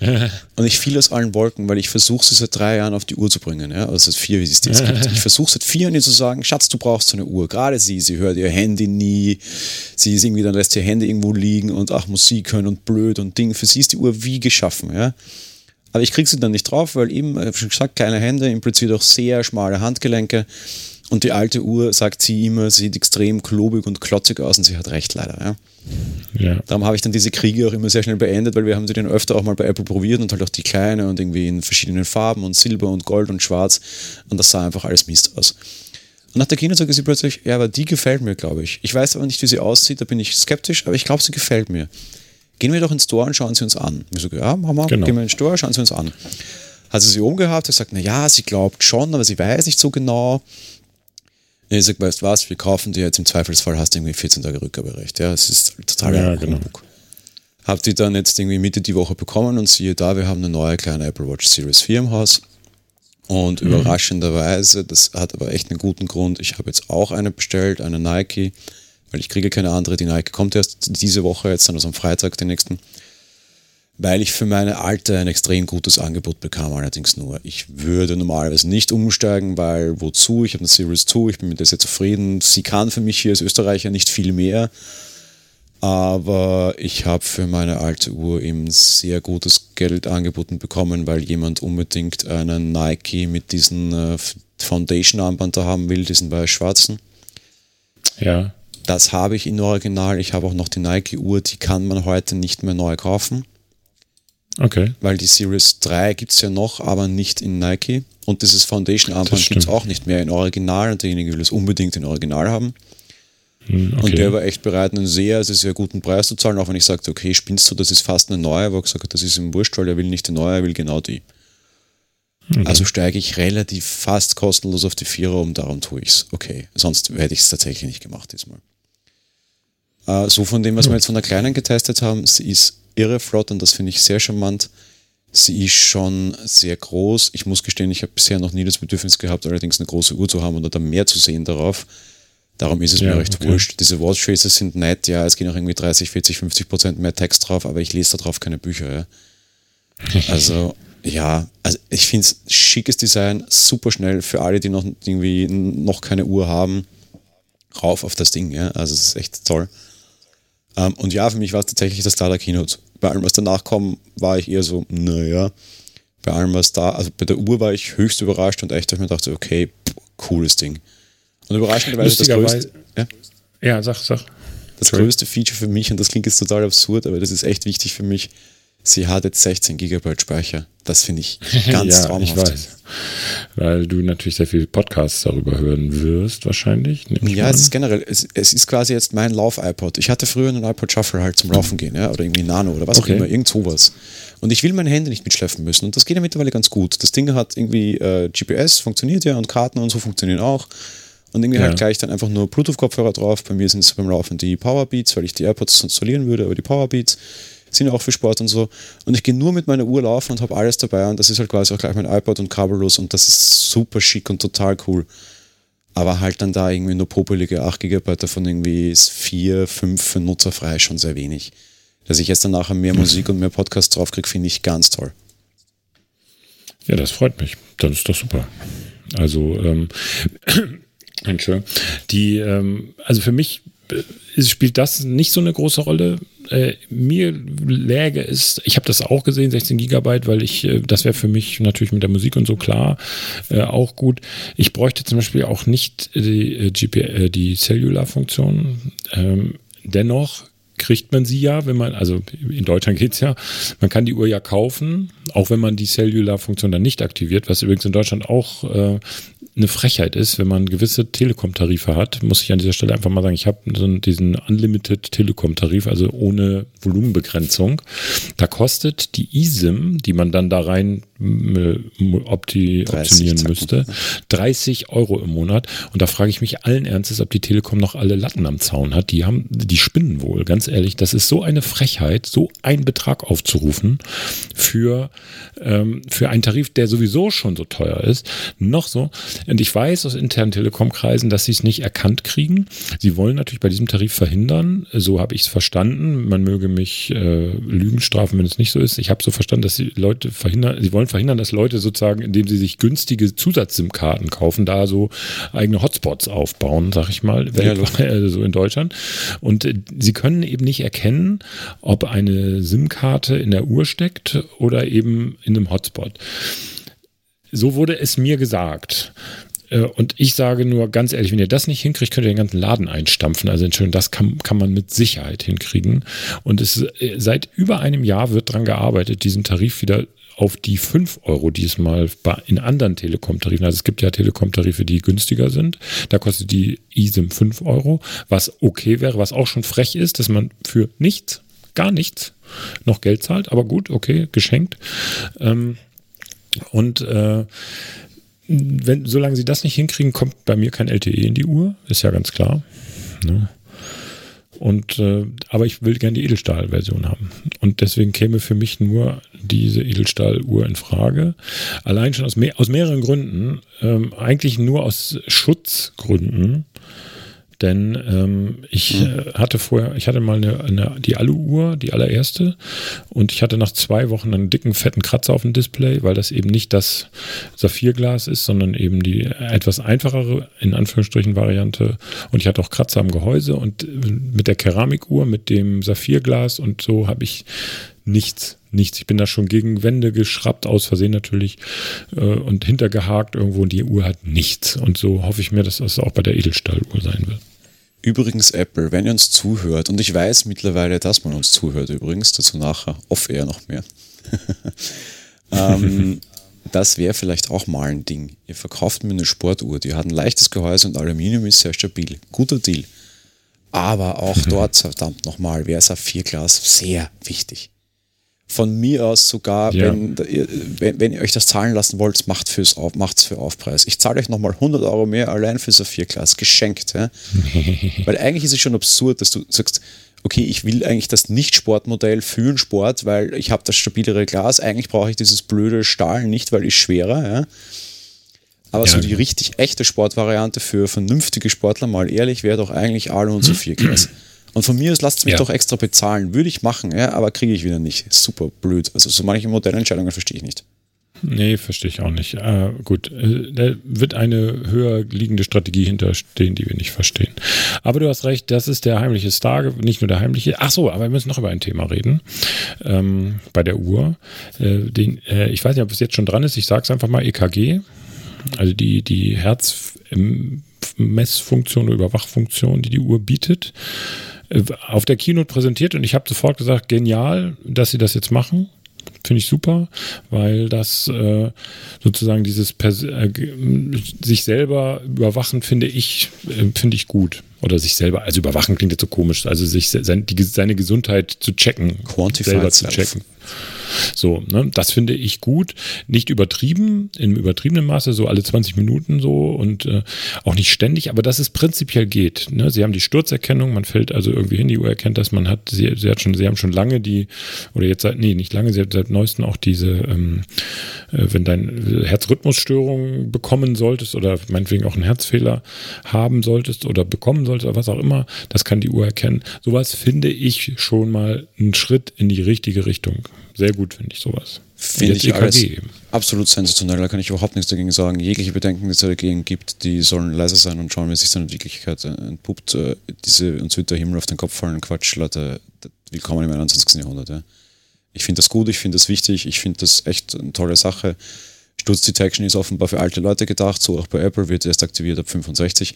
S1: und ich fiel aus allen Wolken, weil ich versuche sie seit drei Jahren auf die Uhr zu bringen. Ja? Also seit vier, wie es jetzt gibt. Ich versuche seit vier Jahren ihr zu sagen, Schatz, du brauchst so eine Uhr. Gerade sie, sie hört ihr Handy nie. Sie ist irgendwie, dann lässt ihr Handy irgendwo liegen und ach, Musik hören und blöd und Ding. Für sie ist die Uhr wie geschaffen. Ja? Aber ich kriege sie dann nicht drauf, weil eben, ich habe schon gesagt, kleine Hände impliziert auch sehr schmale Handgelenke. Und die alte Uhr, sagt sie immer, sieht extrem klobig und klotzig aus und sie hat recht leider. Ja. Ja. Darum habe ich dann diese Kriege auch immer sehr schnell beendet, weil wir haben sie dann öfter auch mal bei Apple probiert und halt auch die kleine und irgendwie in verschiedenen Farben und Silber und Gold und Schwarz und das sah einfach alles Mist aus. Und nach der Kino sagte sie plötzlich, ja, aber die gefällt mir, glaube ich. Ich weiß aber nicht, wie sie aussieht, da bin ich skeptisch, aber ich glaube, sie gefällt mir. Gehen wir doch ins Store und schauen sie uns an. Ich so, ja, machen wir, genau. gehen wir ins Store, schauen sie uns an. Hat sie sie oben gehabt, hat gesagt, na ja, sie glaubt schon, aber sie weiß nicht so genau. Ich sag, weißt was, wir kaufen dir jetzt im Zweifelsfall, hast du irgendwie 14 Tage Rückgaberecht. Ja, es ist total ja, genau. Habt ihr dann jetzt irgendwie Mitte die Woche bekommen und siehe da, wir haben eine neue kleine Apple Watch Series 4 im Haus. Und mhm. überraschenderweise, das hat aber echt einen guten Grund, ich habe jetzt auch eine bestellt, eine Nike, weil ich kriege keine andere. Die Nike kommt erst diese Woche, jetzt dann also am Freitag, den nächsten weil ich für meine Alte ein extrem gutes Angebot bekam, allerdings nur. Ich würde normalerweise nicht umsteigen, weil wozu? Ich habe eine Series 2, ich bin mit der sehr zufrieden. Sie kann für mich hier als Österreicher nicht viel mehr, aber ich habe für meine alte Uhr eben sehr gutes Geld angeboten bekommen, weil jemand unbedingt einen Nike mit diesem äh, Foundation-Armband da haben will, diesen weiß-schwarzen.
S2: Ja.
S1: Das habe ich in Original. Ich habe auch noch die Nike-Uhr, die kann man heute nicht mehr neu kaufen.
S2: Okay.
S1: Weil die Series 3 gibt es ja noch, aber nicht in Nike. Und dieses Foundation-Armband gibt es auch nicht mehr in Original und derjenige will es unbedingt in Original haben.
S2: Hm, okay.
S1: Und der war echt bereit, einen sehr, sehr, sehr guten Preis zu zahlen, auch wenn ich sagte, okay, spinnst du, das ist fast eine neue, aber er gesagt, das ist ihm wurscht, weil er will nicht die neue, er will genau die. Okay. Also steige ich relativ fast kostenlos auf die Vierer um, darum tue ich es. Okay, sonst hätte ich es tatsächlich nicht gemacht diesmal. Äh, so von dem, was wir jetzt von der Kleinen getestet haben, sie ist irre flott und das finde ich sehr charmant. Sie ist schon sehr groß. Ich muss gestehen, ich habe bisher noch nie das Bedürfnis gehabt, allerdings eine große Uhr zu haben oder da mehr zu sehen darauf. Darum ist es ja, mir recht okay. wurscht. Diese Watchfaces sind nett, ja, es gehen auch irgendwie 30, 40, 50 Prozent mehr Text drauf, aber ich lese da drauf keine Bücher. Ja. Also, ja, also ich finde es schickes Design, super schnell für alle, die noch irgendwie noch keine Uhr haben. Rauf auf das Ding, ja. Also es ist echt toll. Ähm, und ja, für mich war es tatsächlich das Star Keynote. Bei allem, was danach kam, war ich eher so, naja. Bei allem, was da, also bei der Uhr war ich höchst überrascht und echt, ich mir dachte, okay, pff, cooles Ding. Und überraschenderweise das größte.
S2: Ja? ja, sag, sag.
S1: Das größte Feature für mich, und das klingt jetzt total absurd, aber das ist echt wichtig für mich, sie hat jetzt 16 GB Speicher. Das finde ich ganz ja, traumhaft. Ich weiß.
S2: Weil du natürlich sehr viele Podcasts darüber hören wirst, wahrscheinlich.
S1: Ja, es ist generell, es, es, ist quasi jetzt mein Lauf-iPod. Ich hatte früher einen iPod Shuffle halt zum Laufen gehen, ja, oder irgendwie Nano oder was okay. auch immer, irgend sowas. Und ich will meine Hände nicht mitschleppen müssen. Und das geht ja mittlerweile ganz gut. Das Ding hat irgendwie äh, GPS, funktioniert ja, und Karten und so funktionieren auch. Und irgendwie halt ja. halt gleich dann einfach nur Bluetooth-Kopfhörer drauf. Bei mir sind es beim Laufen die Powerbeats, weil ich die AirPods installieren würde, aber die Powerbeats sind ja auch für Sport und so. Und ich gehe nur mit meiner Uhr laufen und habe alles dabei und das ist halt quasi auch gleich mein iPod und kabellos und das ist super schick und total cool. Aber halt dann da irgendwie nur popelige 8 GB davon irgendwie ist 4, 5 für nutzerfrei schon sehr wenig. Dass ich jetzt dann nachher mehr Musik und mehr Podcasts draufkriege, finde ich ganz toll.
S2: Ja, das freut mich. Das ist doch super. Also, ähm, Entschuldigung. Die, ähm, also für mich spielt das nicht so eine große Rolle. Äh, mir läge es, ich habe das auch gesehen, 16 Gigabyte, weil ich, äh, das wäre für mich natürlich mit der Musik und so klar äh, auch gut. Ich bräuchte zum Beispiel auch nicht die, äh, GP, die Cellular-Funktion. Ähm, dennoch kriegt man sie ja, wenn man, also in Deutschland geht es ja, man kann die Uhr ja kaufen, auch wenn man die Cellular-Funktion dann nicht aktiviert, was übrigens in Deutschland auch äh, eine Frechheit ist, wenn man gewisse Telekom-Tarife hat, muss ich an dieser Stelle einfach mal sagen, ich habe so diesen Unlimited Telekom-Tarif, also ohne Volumenbegrenzung. Da kostet die eSIM, die man dann da rein opti optionieren müsste, 30 Euro im Monat. Und da frage ich mich allen Ernstes, ob die Telekom noch alle Latten am Zaun hat. Die haben, die spinnen wohl, ganz ehrlich. Das ist so eine Frechheit, so einen Betrag aufzurufen für, ähm, für einen Tarif, der sowieso schon so teuer ist. Noch so. Und ich weiß aus internen Telekom-Kreisen, dass sie es nicht erkannt kriegen. Sie wollen natürlich bei diesem Tarif verhindern, so habe ich es verstanden. Man möge mich äh, Lügen strafen, wenn es nicht so ist. Ich habe so verstanden, dass sie Leute verhindern, sie wollen verhindern, dass Leute sozusagen, indem sie sich günstige Zusatz-SIM-Karten kaufen, da so eigene Hotspots aufbauen, sag ich mal, ja, also so in Deutschland. Und äh, sie können eben nicht erkennen, ob eine SIM-Karte in der Uhr steckt oder eben in einem Hotspot. So wurde es mir gesagt. Äh, und ich sage nur ganz ehrlich, wenn ihr das nicht hinkriegt, könnt ihr den ganzen Laden einstampfen. Also Entschuldigung, das kann, kann man mit Sicherheit hinkriegen. Und es äh, seit über einem Jahr wird daran gearbeitet, diesen Tarif wieder auf die 5 Euro diesmal in anderen Telekom-Tarifen. Also es gibt ja Telekom-Tarife, die günstiger sind. Da kostet die eSIM 5 Euro, was okay wäre, was auch schon frech ist, dass man für nichts, gar nichts noch Geld zahlt. Aber gut, okay, geschenkt. Ähm, und äh, wenn, solange sie das nicht hinkriegen, kommt bei mir kein LTE in die Uhr, ist ja ganz klar. Ne? Und äh, aber ich will gerne die Edelstahl-Version haben. Und deswegen käme für mich nur diese Edelstahl-Uhr in Frage. Allein schon aus, mehr, aus mehreren Gründen. Ähm, eigentlich nur aus Schutzgründen. Denn ähm, ich mhm. hatte vorher, ich hatte mal eine, eine, die Alu-Uhr, die allererste, und ich hatte nach zwei Wochen einen dicken, fetten Kratzer auf dem Display, weil das eben nicht das Saphirglas ist, sondern eben die etwas einfachere, in Anführungsstrichen, Variante. Und ich hatte auch Kratzer am Gehäuse und mit der Keramikuhr, mit dem Saphirglas und so habe ich nichts, nichts. Ich bin da schon gegen Wände geschraubt, aus Versehen natürlich, äh, und hintergehakt irgendwo und die Uhr hat nichts. Und so hoffe ich mir, dass das auch bei der Edelstahluhr sein wird.
S1: Übrigens, Apple, wenn ihr uns zuhört, und ich weiß mittlerweile, dass man uns zuhört übrigens, dazu nachher, off-air noch mehr. ähm, das wäre vielleicht auch mal ein Ding. Ihr verkauft mir eine Sportuhr, die hat ein leichtes Gehäuse und Aluminium ist sehr stabil. Guter Deal. Aber auch dort, verdammt nochmal, wäre Saphirglas sehr wichtig von mir aus sogar, ja. wenn, wenn, wenn, ihr euch das zahlen lassen wollt, macht es macht's für Aufpreis. Ich zahle euch nochmal 100 Euro mehr allein für Saphir Class, geschenkt. Ja? Weil eigentlich ist es schon absurd, dass du sagst, okay, ich will eigentlich das Nicht-Sportmodell für den Sport, weil ich habe das stabilere Glas. Eigentlich brauche ich dieses blöde Stahl nicht, weil ich schwerer. Ja? Aber ja, so die richtig echte Sportvariante für vernünftige Sportler, mal ehrlich, wäre doch eigentlich Alu und Sophia Glas. Und von mir aus lasst es mich ja. doch extra bezahlen. Würde ich machen, ja, aber kriege ich wieder nicht. Super blöd. Also so manche Modellentscheidungen verstehe ich nicht.
S2: Nee, verstehe ich auch nicht. Äh, gut, äh, da wird eine höher liegende Strategie hinterstehen, die wir nicht verstehen. Aber du hast recht, das ist der heimliche Star, nicht nur der heimliche. Ach so, aber wir müssen noch über ein Thema reden. Ähm, bei der Uhr. Äh, den, äh, ich weiß nicht, ob es jetzt schon dran ist. Ich sage es einfach mal EKG. Also die, die Herzmessfunktion oder Überwachfunktion, die die Uhr bietet auf der Keynote präsentiert und ich habe sofort gesagt, genial, dass sie das jetzt machen. Finde ich super, weil das äh, sozusagen dieses Pers äh, sich selber überwachen finde ich äh, finde ich gut. Oder sich selber also überwachen klingt jetzt so komisch also sich sein, die, seine Gesundheit zu checken
S1: selber zu checken
S2: so, ne, das finde ich gut. Nicht übertrieben, im übertriebenen Maße, so alle 20 Minuten so und äh, auch nicht ständig, aber dass es prinzipiell geht. Ne? Sie haben die Sturzerkennung, man fällt also irgendwie hin, die Uhr erkennt das, man hat, sie, sie hat schon, sie haben schon lange die, oder jetzt seit, nee, nicht lange, sie hat seit neuestem auch diese, ähm, äh, wenn dein Herzrhythmusstörung bekommen solltest oder meinetwegen auch einen Herzfehler haben solltest oder bekommen solltest oder was auch immer, das kann die Uhr erkennen. Sowas finde ich schon mal einen Schritt in die richtige Richtung. Sehr gut finde ich sowas.
S1: Finde ich alles absolut sensationell, da kann ich überhaupt nichts dagegen sagen. Jegliche Bedenken, die es dagegen gibt, die sollen leiser sein und schauen, wie sich dann in Wirklichkeit entpuppt. Äh, diese uns wird der Himmel auf den Kopf fallen, Quatsch, Leute, willkommen im 21. Jahrhundert. Ja. Ich finde das gut, ich finde das wichtig, ich finde das echt eine tolle Sache. Sturzdetection ist offenbar für alte Leute gedacht, so auch bei Apple wird erst aktiviert ab 65.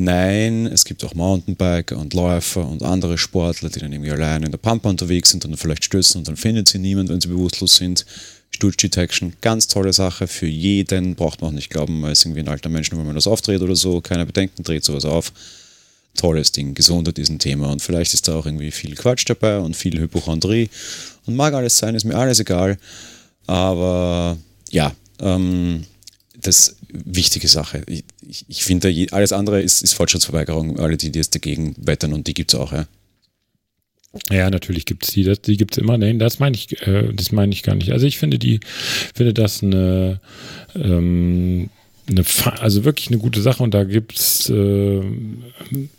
S1: Nein, es gibt auch Mountainbiker und Läufer und andere Sportler, die dann irgendwie allein in der Pampa unterwegs sind und dann vielleicht stößen und dann findet sie niemand, wenn sie bewusstlos sind. Sturz Detection, ganz tolle Sache für jeden, braucht man auch nicht glauben, man ist irgendwie ein alter Mensch, wenn man das aufdreht oder so, keine Bedenken, dreht sowas auf. Tolles Ding, gesunder diesen Thema und vielleicht ist da auch irgendwie viel Quatsch dabei und viel Hypochondrie und mag alles sein, ist mir alles egal, aber ja, ähm, das wichtige Sache. Ich, ich, ich finde, alles andere ist, ist Fortschrittsverweigerung, alle, die, die jetzt dagegen wettern und die gibt es auch, ja.
S2: Ja, natürlich gibt es die, das, die gibt es immer. Nein, das meine ich, äh, das meine ich gar nicht. Also ich finde die, finde das eine, ähm, eine, also wirklich eine gute Sache und da gibt es, äh,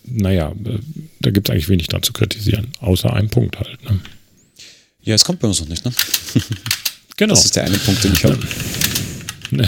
S2: naja, äh, da gibt es eigentlich wenig dran zu kritisieren, außer einem Punkt halt. Ne?
S1: Ja, es kommt bei uns noch nicht, ne? genau. Das ist der eine Punkt, den ich habe.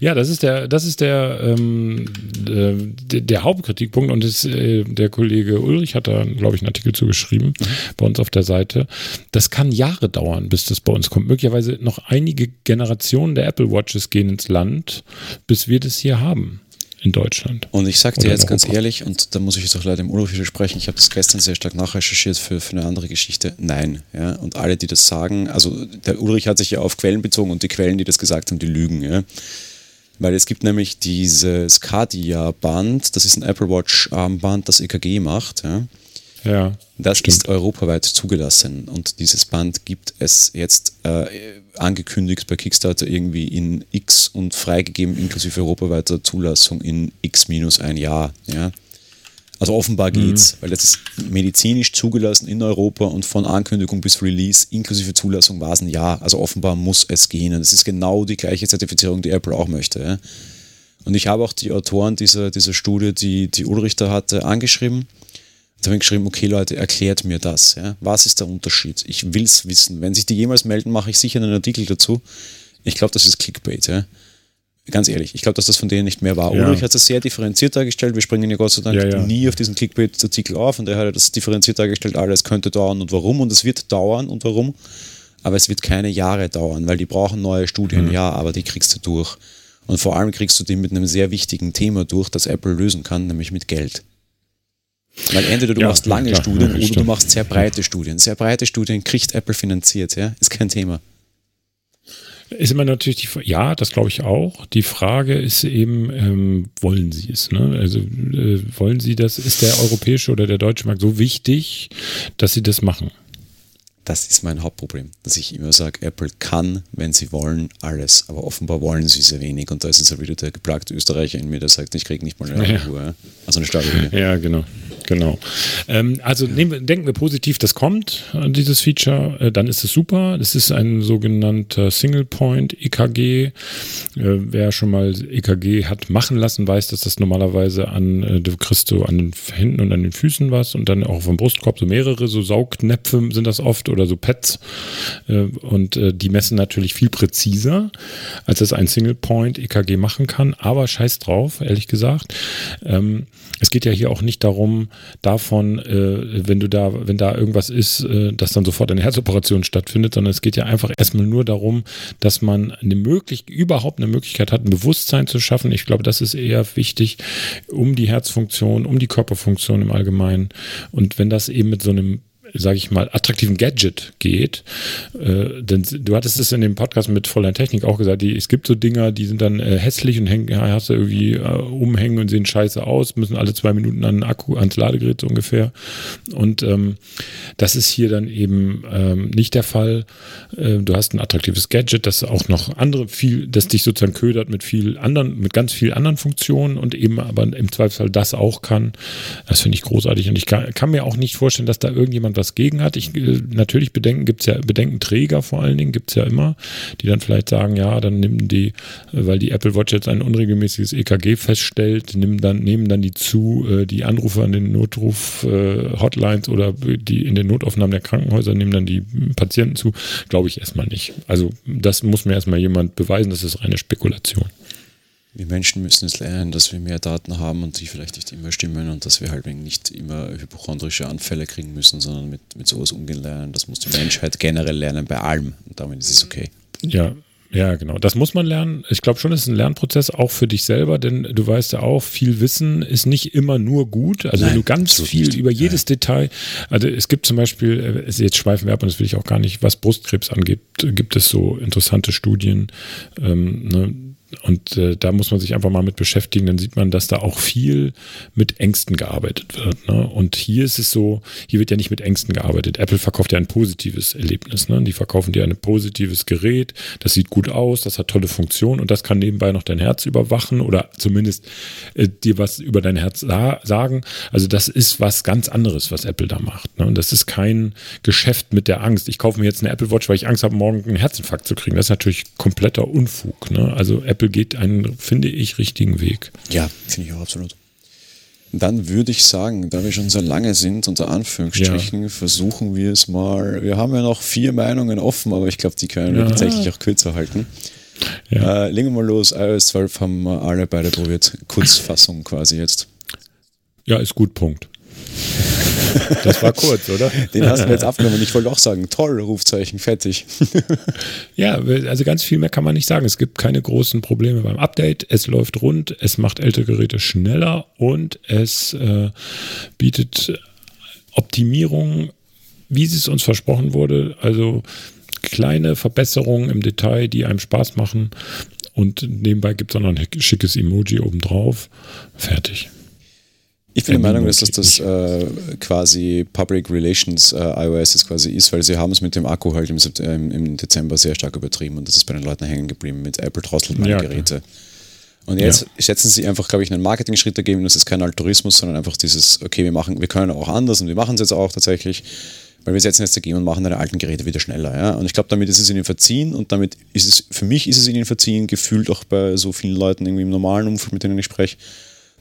S2: Ja, das ist der, das ist der, ähm, der, der, Hauptkritikpunkt und das, äh, der Kollege Ulrich hat da, glaube ich, einen Artikel zugeschrieben mhm. bei uns auf der Seite. Das kann Jahre dauern, bis das bei uns kommt. Möglicherweise noch einige Generationen der Apple Watches gehen ins Land, bis wir das hier haben in Deutschland.
S1: Und ich sage dir jetzt ganz ehrlich, und da muss ich jetzt auch leider im Urlaub sprechen, ich habe das gestern sehr stark nachrecherchiert für, für eine andere Geschichte. Nein. Ja? Und alle, die das sagen, also der Ulrich hat sich ja auf Quellen bezogen und die Quellen, die das gesagt haben, die lügen. Ja? Weil es gibt nämlich dieses Cardia-Band, das ist ein Apple Watch-Armband, das EKG macht. Ja?
S2: Ja,
S1: das stimmt. ist europaweit zugelassen und dieses Band gibt es jetzt äh, angekündigt bei Kickstarter irgendwie in X und freigegeben inklusive europaweiter Zulassung in X minus ein Jahr. Ja? Also offenbar geht's, mhm. weil das ist medizinisch zugelassen in Europa und von Ankündigung bis Release inklusive Zulassung war es ein Jahr. Also offenbar muss es gehen. Und das ist genau die gleiche Zertifizierung, die Apple auch möchte. Ja? Und ich habe auch die Autoren dieser, dieser Studie, die, die Ulrich da hatte, angeschrieben Jetzt habe ich geschrieben, okay Leute, erklärt mir das. Ja? Was ist der Unterschied? Ich will es wissen. Wenn sich die jemals melden, mache ich sicher einen Artikel dazu. Ich glaube, das ist Clickbait. Ja? Ganz ehrlich, ich glaube, dass das von denen nicht mehr war. Ja. Ulrich hat es sehr differenziert dargestellt. Wir springen ja Gott sei Dank ja. nie auf diesen Clickbait-Artikel auf und er hat das differenziert dargestellt, alles könnte dauern und warum und es wird dauern und warum. Aber es wird keine Jahre dauern, weil die brauchen neue Studien, mhm. ja, aber die kriegst du durch. Und vor allem kriegst du die mit einem sehr wichtigen Thema durch, das Apple lösen kann, nämlich mit Geld. Weil entweder du ja, machst lange klar, Studien ja, oder du machst sehr breite Studien. Sehr breite Studien kriegt Apple finanziert, ja, ist kein Thema.
S2: Ist immer natürlich die ja, das glaube ich auch. Die Frage ist eben, ähm, wollen Sie es? Ne? Also äh, wollen Sie das? Ist der europäische oder der deutsche Markt so wichtig, dass Sie das machen?
S1: Das ist mein Hauptproblem, dass ich immer sage, Apple kann, wenn sie wollen, alles. Aber offenbar wollen sie sehr wenig. Und da ist es ja wieder der geplagte Österreicher in mir, der sagt, ich kriege nicht mal eine ja. Ruhe. Also eine Stahlruhe.
S2: Ja, genau. Genau. Ähm, also nehmen, denken wir positiv, das kommt, äh, dieses Feature, äh, dann ist es super. Das ist ein sogenannter Single Point EKG. Äh, wer schon mal EKG hat machen lassen, weiß, dass das normalerweise an, äh, du kriegst so an den Händen und an den Füßen was und dann auch vom Brustkorb so mehrere, so Saugnäpfe sind das oft oder so Pads. Äh, und äh, die messen natürlich viel präziser, als das ein Single Point EKG machen kann. Aber scheiß drauf, ehrlich gesagt. Ähm, es geht ja hier auch nicht darum, davon, äh, wenn du da, wenn da irgendwas ist, äh, dass dann sofort eine Herzoperation stattfindet, sondern es geht ja einfach erstmal nur darum, dass man eine möglich, überhaupt eine Möglichkeit hat, ein Bewusstsein zu schaffen. Ich glaube, das ist eher wichtig, um die Herzfunktion, um die Körperfunktion im Allgemeinen. Und wenn das eben mit so einem sage ich mal, attraktiven Gadget geht. Äh, denn du hattest es in dem Podcast mit Voller Technik auch gesagt, die, es gibt so Dinger, die sind dann äh, hässlich und hängen, hast du irgendwie äh, umhängen und sehen scheiße aus, müssen alle zwei Minuten an den Akku, ans Ladegerät so ungefähr. Und ähm, das ist hier dann eben ähm, nicht der Fall. Äh, du hast ein attraktives Gadget, das auch noch andere viel, das dich sozusagen ködert mit viel anderen, mit ganz vielen anderen Funktionen und eben aber im Zweifelsfall das auch kann. Das finde ich großartig und ich kann, kann mir auch nicht vorstellen, dass da irgendjemand was was gegen hat. Ich, äh, natürlich Bedenken gibt es ja, Bedenkenträger vor allen Dingen gibt es ja immer, die dann vielleicht sagen, ja, dann nehmen die, äh, weil die Apple Watch jetzt ein unregelmäßiges EKG feststellt, nehmen dann, nehmen dann die zu, äh, die Anrufe an den Notruf-Hotlines oder die in den Notaufnahmen der Krankenhäuser nehmen dann die Patienten zu. Glaube ich erstmal nicht. Also das muss mir erstmal jemand beweisen, das ist reine Spekulation
S1: wir Menschen müssen es lernen, dass wir mehr Daten haben und die vielleicht nicht immer stimmen und dass wir halt nicht immer hypochondrische Anfälle kriegen müssen, sondern mit, mit sowas umgehen lernen. Das muss die Menschheit generell lernen bei allem und damit ist es okay.
S2: Ja, ja, genau. Das muss man lernen. Ich glaube schon, es ist ein Lernprozess auch für dich selber, denn du weißt ja auch, viel Wissen ist nicht immer nur gut. Also Nein, wenn du ganz viel nicht. über jedes ja. Detail, also es gibt zum Beispiel, äh, jetzt schweifen wir ab und das will ich auch gar nicht, was Brustkrebs angeht, gibt es so interessante Studien. Ähm, ne, und äh, da muss man sich einfach mal mit beschäftigen, dann sieht man, dass da auch viel mit Ängsten gearbeitet wird. Ne? Und hier ist es so, hier wird ja nicht mit Ängsten gearbeitet. Apple verkauft ja ein positives Erlebnis. Ne? Die verkaufen dir ein positives Gerät, das sieht gut aus, das hat tolle Funktionen und das kann nebenbei noch dein Herz überwachen oder zumindest äh, dir was über dein Herz sa sagen. Also das ist was ganz anderes, was Apple da macht. Ne? Und das ist kein Geschäft mit der Angst. Ich kaufe mir jetzt eine Apple Watch, weil ich Angst habe, morgen einen Herzinfarkt zu kriegen. Das ist natürlich kompletter Unfug. Ne? Also Apple Apple geht einen, finde ich, richtigen Weg.
S1: Ja, finde ich auch absolut. Dann würde ich sagen, da wir schon so lange sind, unter Anführungsstrichen, ja. versuchen wir es mal. Wir haben ja noch vier Meinungen offen, aber ich glaube, die können ja. wir tatsächlich auch kürzer halten. Ja. Äh, legen wir mal los. iOS 12 haben wir alle beide probiert. Kurzfassung quasi jetzt.
S2: Ja, ist gut, Punkt. Das war kurz, oder?
S1: Den hast du jetzt abgenommen. Ich wollte auch sagen, toll, Rufzeichen, fertig.
S2: Ja, also ganz viel mehr kann man nicht sagen. Es gibt keine großen Probleme beim Update. Es läuft rund, es macht ältere Geräte schneller und es äh, bietet Optimierung, wie es uns versprochen wurde. Also kleine Verbesserungen im Detail, die einem Spaß machen. Und nebenbei gibt es auch noch ein schickes Emoji obendrauf. Fertig.
S1: Ich bin der Meinung, dass das das äh, quasi Public Relations äh, iOS ist quasi ist, weil sie haben es mit dem Akku halt im, im, Dezember sehr stark übertrieben und das ist bei den Leuten hängen geblieben mit Apple drosselt meine ja, Geräte. Und jetzt ja. schätzen sie einfach, glaube ich, einen Marketing-Schritt dagegen. Das ist kein Altruismus, sondern einfach dieses, okay, wir machen, wir können auch anders und wir machen es jetzt auch tatsächlich, weil wir setzen jetzt dagegen und machen deine alten Geräte wieder schneller. Ja? Und ich glaube, damit ist es ihnen verziehen und damit ist es, für mich ist es ihnen verziehen, gefühlt auch bei so vielen Leuten irgendwie im normalen Umfeld, mit denen ich spreche,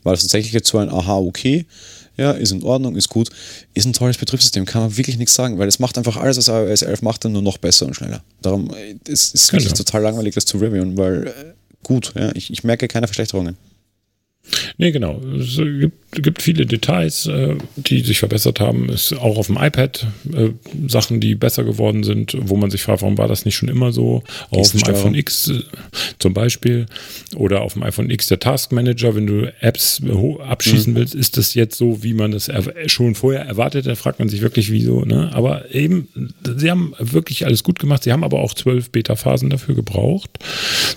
S1: war das tatsächlich jetzt so ein Aha, okay, ja, ist in Ordnung, ist gut, ist ein tolles Betriebssystem, kann man wirklich nichts sagen, weil es macht einfach alles, was iOS 11 macht, dann nur noch besser und schneller. Darum äh, es ist es genau. wirklich total langweilig, das zu reviewen, weil äh, gut, ja, ich, ich merke keine Verschlechterungen.
S2: Nee, genau. Es gibt, gibt viele Details, äh, die sich verbessert haben. Es ist auch auf dem iPad äh, Sachen, die besser geworden sind, wo man sich fragt, warum war das nicht schon immer so? Auch auf dem iPhone X äh, zum Beispiel oder auf dem iPhone X der Task Manager, wenn du Apps abschießen mhm. willst, ist das jetzt so, wie man das schon vorher erwartet? Da fragt man sich wirklich, wieso. Ne? Aber eben, sie haben wirklich alles gut gemacht. Sie haben aber auch zwölf Beta-Phasen dafür gebraucht.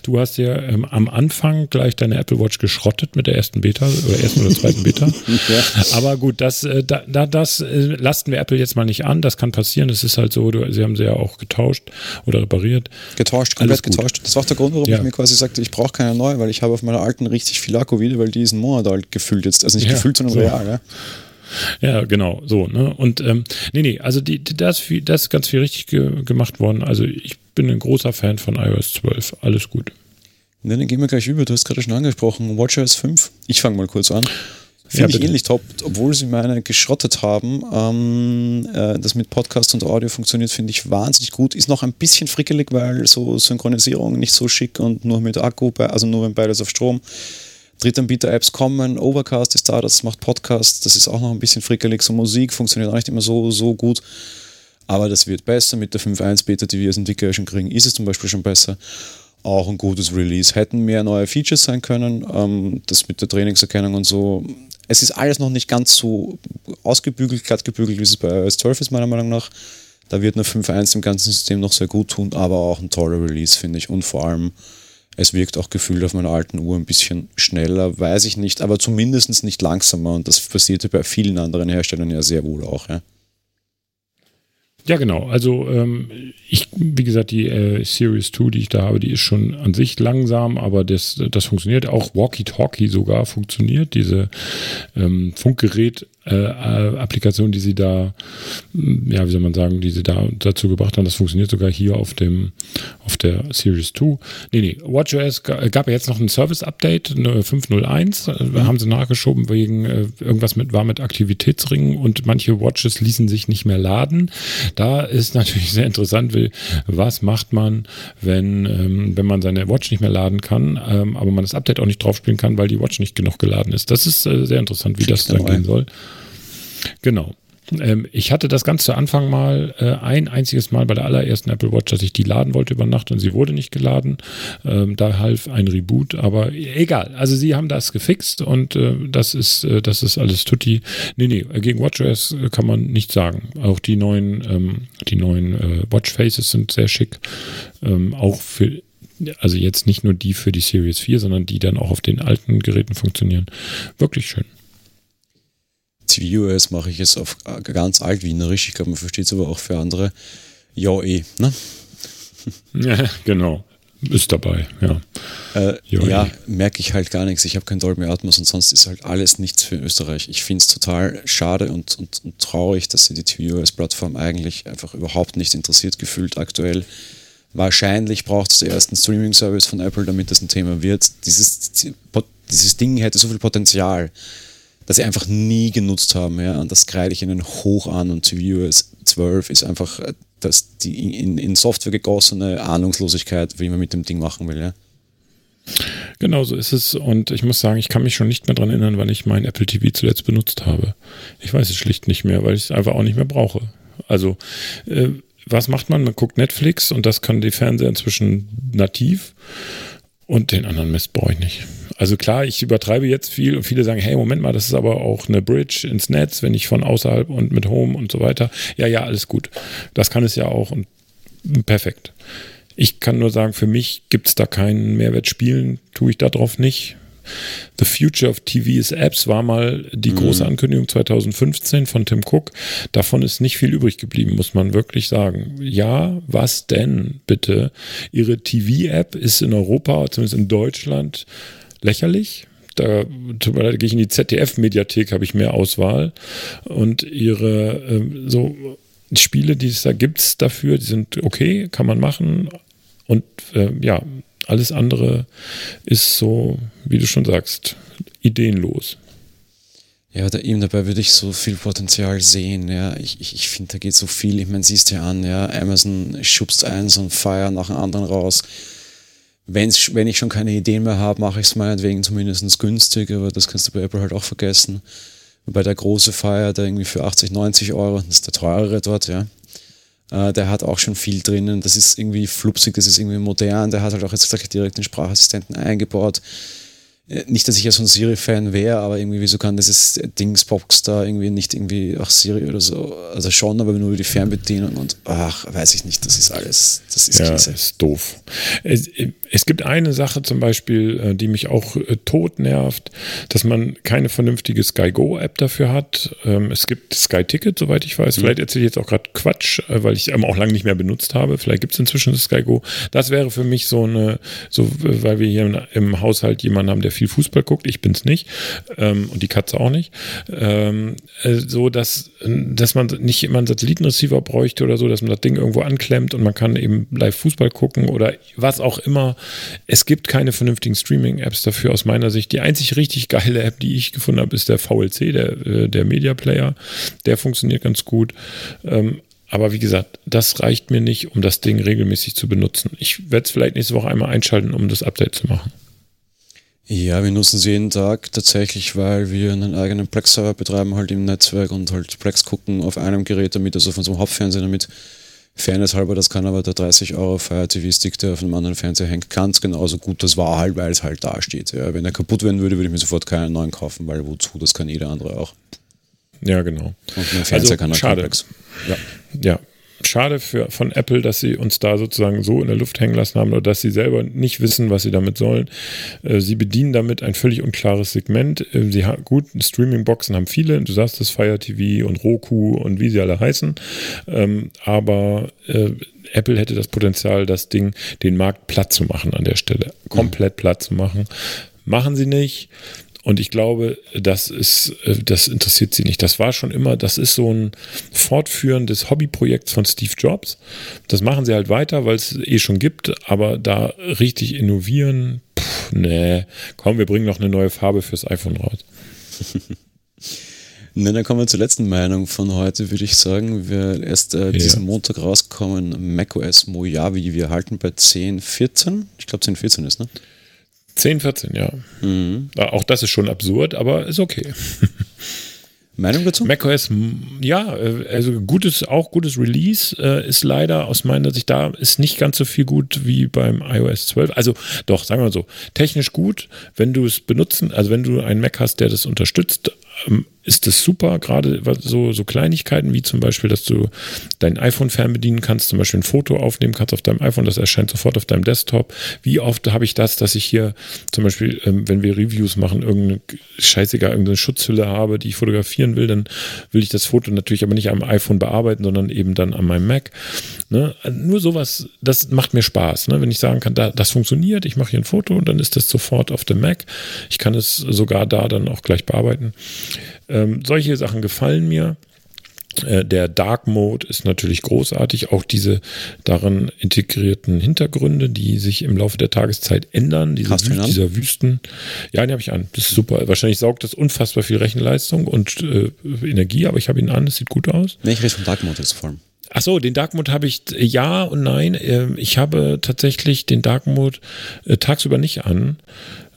S2: Du hast ja ähm, am Anfang gleich deine Apple Watch geschrottet mit der ersten Beta oder ersten oder zweiten Beta. ja. Aber gut, das, äh, da, da, das äh, lasten wir Apple jetzt mal nicht an. Das kann passieren. Das ist halt so, sie haben sie ja auch getauscht oder repariert.
S1: Getauscht, komplett getauscht. Das war auch der Grund, warum ja. ich mir quasi sagte, ich brauche keine neue, weil ich habe auf meiner alten richtig viel Akku wieder, weil die ist einen Monat alt gefühlt jetzt. Also nicht ja, gefühlt, sondern so. real. Ja.
S2: Ja, genau, so, ne? Und ähm, nee, nee, also die, die, das, das ist ganz viel richtig ge gemacht worden. Also ich bin ein großer Fan von iOS 12. Alles gut.
S1: Ja, dann gehen wir gleich über. Du hast gerade schon angesprochen, WatchOS 5. Ich fange mal kurz an. Finde ja, ich ähnlich top, obwohl sie meine geschrottet haben. Ähm, äh, das mit Podcast und Audio funktioniert, finde ich wahnsinnig gut. Ist noch ein bisschen frickelig, weil so Synchronisierung nicht so schick und nur mit Akku, also nur wenn beides auf Strom. Drittanbieter-Apps kommen, Overcast ist da, das macht Podcast, das ist auch noch ein bisschen frickelig. So Musik funktioniert auch nicht immer so, so gut. Aber das wird besser mit der 5.1 Beta, die wir als Entwickler schon kriegen, ist es zum Beispiel schon besser auch ein gutes Release. Hätten mehr neue Features sein können, ähm, das mit der Trainingserkennung und so es ist alles noch nicht ganz so ausgebügelt, glatt gebügelt, wie es bei iOS 12 ist, meiner Meinung nach. Da wird eine 5.1 im ganzen System noch sehr gut tun, aber auch ein toller Release, finde ich. Und vor allem, es wirkt auch gefühlt auf meiner alten Uhr ein bisschen schneller, weiß ich nicht, aber zumindest nicht langsamer. Und das passierte bei vielen anderen Herstellern ja sehr wohl auch. Ja.
S2: Ja, genau. Also ähm, ich, wie gesagt, die äh, Series 2, die ich da habe, die ist schon an sich langsam, aber das, das funktioniert. Auch Walkie-Talkie sogar funktioniert. Diese ähm, Funkgerät äh, Applikation, die sie da, mm, ja, wie soll man sagen, die sie da dazu gebracht haben. Das funktioniert sogar hier auf dem, auf der Series 2. Nee, nee, WatchOS gab ja jetzt noch ein Service-Update, 501, äh, mhm. haben sie nachgeschoben wegen äh, irgendwas mit, war mit Aktivitätsringen und manche Watches ließen sich nicht mehr laden. Da ist natürlich sehr interessant, was macht man, wenn, ähm, wenn man seine Watch nicht mehr laden kann, ähm, aber man das Update auch nicht drauf spielen kann, weil die Watch nicht genug geladen ist. Das ist äh, sehr interessant, wie das dann gehen soll. Genau. Ähm, ich hatte das ganz zu Anfang mal äh, ein einziges Mal bei der allerersten Apple Watch, dass ich die laden wollte über Nacht und sie wurde nicht geladen. Ähm, da half ein Reboot, aber egal. Also sie haben das gefixt und äh, das ist äh, das ist alles tutti. Nee, nee, gegen WatchOS kann man nichts sagen. Auch die neuen ähm, die neuen Watch Faces sind sehr schick. Auch für also jetzt nicht nur die für die Series 4, sondern die dann auch auf den alten Geräten funktionieren. Wirklich schön.
S1: TVOS mache ich jetzt auf ganz altwienerisch. Ich glaube, man versteht es aber auch für andere. Ja, eh, ne?
S2: Ja, genau. Ist dabei, ja.
S1: Äh, ja, eh. merke ich halt gar nichts. Ich habe kein Dolby Atmos und sonst ist halt alles nichts für Österreich. Ich finde es total schade und, und, und, traurig, dass sie die tvOS-Plattform eigentlich einfach überhaupt nicht interessiert gefühlt aktuell. Wahrscheinlich braucht es den ersten Streaming-Service von Apple, damit das ein Thema wird. Dieses, dieses Ding hätte so viel Potenzial das sie einfach nie genutzt haben. Ja? Und das kreide ich ihnen hoch an. Und tvOS 12 ist einfach äh, das, die in, in Software gegossene Ahnungslosigkeit, wie man mit dem Ding machen will. Ja?
S2: Genau so ist es. Und ich muss sagen, ich kann mich schon nicht mehr daran erinnern, wann ich mein Apple TV zuletzt benutzt habe. Ich weiß es schlicht nicht mehr, weil ich es einfach auch nicht mehr brauche. Also, äh, was macht man? Man guckt Netflix und das kann die Fernseher inzwischen nativ. Und den anderen Mist brauche ich nicht. Also klar, ich übertreibe jetzt viel und viele sagen, hey, Moment mal, das ist aber auch eine Bridge ins Netz, wenn ich von außerhalb und mit Home und so weiter. Ja, ja, alles gut. Das kann es ja auch und perfekt. Ich kann nur sagen, für mich gibt es da keinen Mehrwert spielen, tue ich darauf nicht. The Future of TV is Apps war mal die mhm. große Ankündigung 2015 von Tim Cook. Davon ist nicht viel übrig geblieben, muss man wirklich sagen. Ja, was denn bitte? Ihre TV-App ist in Europa, zumindest in Deutschland, lächerlich da, da gehe ich in die ZDF-Mediathek, habe ich mehr Auswahl. Und ihre äh, so Spiele, die es da gibt dafür, die sind okay, kann man machen. Und äh, ja, alles andere ist so, wie du schon sagst, ideenlos.
S1: Ja, da, eben dabei würde ich so viel Potenzial sehen. Ja. Ich, ich, ich finde, da geht so viel. Ich meine, siehst du ja an, ja, Amazon schubst eins und Fire nach dem anderen raus. Wenn's, wenn ich schon keine Ideen mehr habe, mache ich es meinetwegen zumindest günstig, aber das kannst du bei Apple halt auch vergessen. Und bei der große Fire, der irgendwie für 80, 90 Euro, das ist der teurere dort, ja, äh, der hat auch schon viel drinnen. Das ist irgendwie flupsig, das ist irgendwie modern. Der hat halt auch jetzt direkt den Sprachassistenten eingebaut. Äh, nicht, dass ich ja so ein Siri-Fan wäre, aber irgendwie, wieso kann dieses Dingsbox da irgendwie nicht irgendwie, ach, Siri oder so, also schon, aber nur über die Fernbedienung und ach, weiß ich nicht, das ist alles, das ist
S2: ja, Käse. ist doof. Es, es, gibt eine Sache zum Beispiel, äh, die mich auch äh, tot nervt, dass man keine vernünftige Sky Go App dafür hat. Ähm, es gibt Sky Ticket, soweit ich weiß. Mhm. Vielleicht erzähle ich jetzt auch gerade Quatsch, weil ich es auch lange nicht mehr benutzt habe. Vielleicht gibt es inzwischen Sky Go. Das wäre für mich so eine, so, weil wir hier im Haushalt jemanden haben, der viel Fußball guckt. Ich bin's nicht ähm, und die Katze auch nicht. Ähm, äh, so, dass, dass man nicht immer einen Satellitenreceiver bräuchte oder so, dass man das Ding irgendwo anklemmt und man kann eben live Fußball gucken oder was auch immer. Es gibt keine vernünftigen Streaming-Apps dafür aus meiner Sicht. Die einzig richtig geile App, die ich gefunden habe, ist der VLC, der, äh, der Media Player. Der funktioniert ganz gut. Ähm, aber wie gesagt, das reicht mir nicht, um das Ding regelmäßig zu benutzen. Ich werde es vielleicht nächste Woche einmal einschalten, um das Update zu machen.
S1: Ja, wir nutzen es jeden Tag tatsächlich, weil wir einen eigenen Plex-Server betreiben halt im Netzwerk und halt Plex gucken auf einem Gerät damit, also auf unserem Hauptfernseher damit. Fairness halber, das kann aber der 30 Euro Fire TV Stick, der auf einem anderen Fernseher hängt, ganz genauso gut. Das war halt, weil es halt da steht. Ja, wenn er kaputt werden würde, würde ich mir sofort keinen neuen kaufen, weil wozu? Das kann jeder andere auch.
S2: Ja, genau.
S1: Und mein Fernseher also, kann halt
S2: schade. Ja. ja, schade für, von Apple, dass sie uns da sozusagen so in der Luft hängen lassen haben oder dass sie selber nicht wissen, was sie damit sollen. Äh, sie bedienen damit ein völlig unklares Segment. Äh, sie haben gut, Streaming-Boxen haben viele, du sagst das Fire TV und Roku und wie sie alle heißen. Ähm, aber äh, Apple hätte das Potenzial, das Ding, den Markt platt zu machen an der Stelle. Komplett platt zu machen. Machen sie nicht. Und ich glaube, das ist, äh, das interessiert sie nicht. Das war schon immer, das ist so ein Fortführen des Hobbyprojekts von Steve Jobs. Das machen sie halt weiter, weil es eh schon gibt, aber da richtig innovieren, pff, nee, komm, wir bringen noch eine neue Farbe fürs iPhone raus.
S1: Ne, dann kommen wir zur letzten Meinung von heute, würde ich sagen. Wir erst äh, ja. diesen Montag rauskommen, macOS Mojave. Wir halten bei 10.14. Ich glaube 10.14 ist, ne?
S2: 10, 14, ja. Mhm. Auch das ist schon absurd, aber ist okay.
S1: Meinung dazu?
S2: macOS, ja, äh, also gutes, auch gutes Release äh, ist leider aus meiner Sicht da, ist nicht ganz so viel gut wie beim iOS 12. Also doch, sagen wir mal so, technisch gut, wenn du es benutzen, also wenn du einen Mac hast, der das unterstützt, ist das super, gerade so, so Kleinigkeiten wie zum Beispiel, dass du dein iPhone fernbedienen kannst, zum Beispiel ein Foto aufnehmen kannst auf deinem iPhone, das erscheint sofort auf deinem Desktop. Wie oft habe ich das, dass ich hier zum Beispiel, ähm, wenn wir Reviews machen, irgendeine scheißegal, irgendeine Schutzhülle habe, die ich fotografieren will, dann will ich das Foto natürlich aber nicht am iPhone bearbeiten, sondern eben dann an meinem Mac. Ne? Nur sowas, das macht mir Spaß, ne? wenn ich sagen kann, da, das funktioniert, ich mache hier ein Foto und dann ist das sofort auf dem Mac. Ich kann es sogar da dann auch gleich bearbeiten. Ähm, solche Sachen gefallen mir. Äh, der Dark Mode ist natürlich großartig. Auch diese darin integrierten Hintergründe, die sich im Laufe der Tageszeit ändern. Diese Wüst, dieser Wüsten. Ja, den habe ich an. Das ist super. Wahrscheinlich saugt das unfassbar viel Rechenleistung und äh, Energie, aber ich habe ihn an. Es sieht gut aus.
S1: Nee, ich rede vom Dark Mode jetzt vor.
S2: Ach so, den Dark Mode habe ich ja und nein. Ähm, ich habe tatsächlich den Dark Mode äh, tagsüber nicht an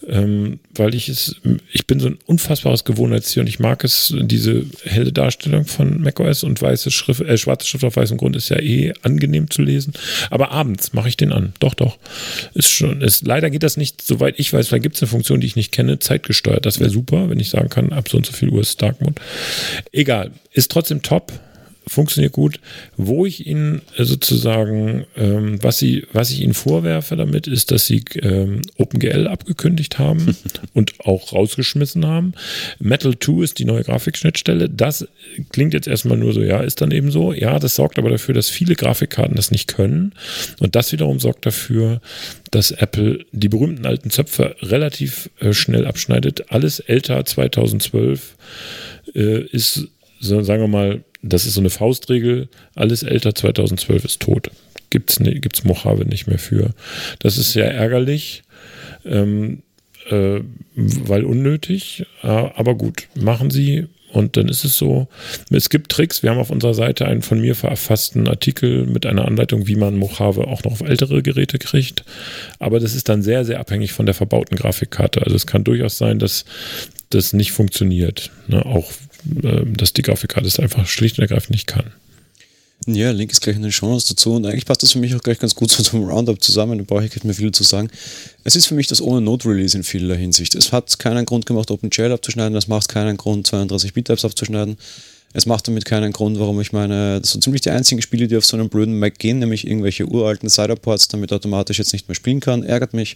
S2: ähm, weil ich es, ich bin so ein unfassbares Gewohnheitstier und ich mag es, diese helle Darstellung von macOS und weiße Schrift, äh, schwarze Schrift auf weißem Grund ist ja eh angenehm zu lesen. Aber abends mache ich den an. Doch, doch. Ist schon, ist, leider geht das nicht, soweit ich weiß, vielleicht gibt es eine Funktion, die ich nicht kenne, zeitgesteuert. Das wäre super, wenn ich sagen kann, ab so und so viel Uhr ist Dark Mode. Egal. Ist trotzdem top funktioniert gut. Wo ich Ihnen äh, sozusagen, ähm, was, sie, was ich Ihnen vorwerfe damit, ist, dass Sie ähm, OpenGL abgekündigt haben und auch rausgeschmissen haben. Metal 2 ist die neue Grafikschnittstelle. Das klingt jetzt erstmal nur so, ja, ist dann eben so. Ja, das sorgt aber dafür, dass viele Grafikkarten das nicht können. Und das wiederum sorgt dafür, dass Apple die berühmten alten Zöpfe relativ äh, schnell abschneidet. Alles älter 2012 äh, ist, so, sagen wir mal, das ist so eine Faustregel, alles älter 2012 ist tot. Gibt's, ne, gibt's Mojave nicht mehr für. Das ist sehr ärgerlich, ähm, äh, weil unnötig, äh, aber gut, machen Sie und dann ist es so, es gibt Tricks. Wir haben auf unserer Seite einen von mir verfassten Artikel mit einer Anleitung, wie man Mojave auch noch auf ältere Geräte kriegt. Aber das ist dann sehr, sehr abhängig von der verbauten Grafikkarte. Also es kann durchaus sein, dass das nicht funktioniert. Ne? Auch ähm, dass die Grafikkarte es einfach schlicht und ergreifend nicht kann.
S1: Ja, Link ist gleich in den Chance dazu und eigentlich passt das für mich auch gleich ganz gut zu zum Roundup zusammen, da brauche ich nicht mehr viel zu sagen. Es ist für mich das ohne Node-Release in vieler Hinsicht. Es hat keinen Grund gemacht, OpenGL abzuschneiden, es macht keinen Grund, 32-Bit-Apps abzuschneiden. Es macht damit keinen Grund, warum ich meine, so ziemlich die einzigen Spiele, die auf so einem blöden Mac gehen, nämlich irgendwelche uralten Cider-Ports damit automatisch jetzt nicht mehr spielen kann, ärgert mich.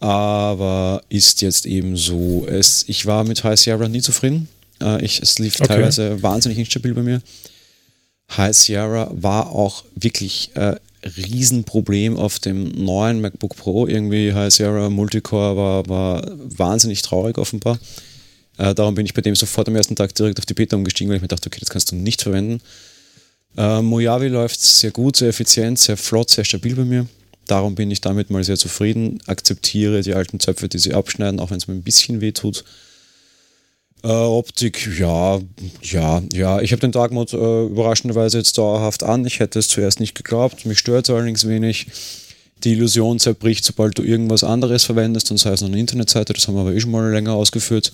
S1: Aber ist jetzt eben so. Es, ich war mit High Sierra nie zufrieden äh, ich, es lief okay. teilweise wahnsinnig instabil bei mir. High Sierra war auch wirklich äh, Riesenproblem auf dem neuen MacBook Pro. Irgendwie High Sierra Multicore war, war wahnsinnig traurig offenbar. Äh, darum bin ich bei dem sofort am ersten Tag direkt auf die Beta umgestiegen, weil ich mir dachte, okay, das kannst du nicht verwenden. Äh, Mojave läuft sehr gut, sehr effizient, sehr flott, sehr stabil bei mir. Darum bin ich damit mal sehr zufrieden. Akzeptiere die alten Zöpfe, die sie abschneiden, auch wenn es mir ein bisschen weh tut. Äh, Optik, ja, ja, ja. Ich habe den Dark Mode äh, überraschenderweise jetzt dauerhaft an. Ich hätte es zuerst nicht geglaubt. Mich stört es allerdings wenig. Die Illusion zerbricht, sobald du irgendwas anderes verwendest, und sei es noch eine Internetseite, das haben wir aber eh schon mal länger ausgeführt.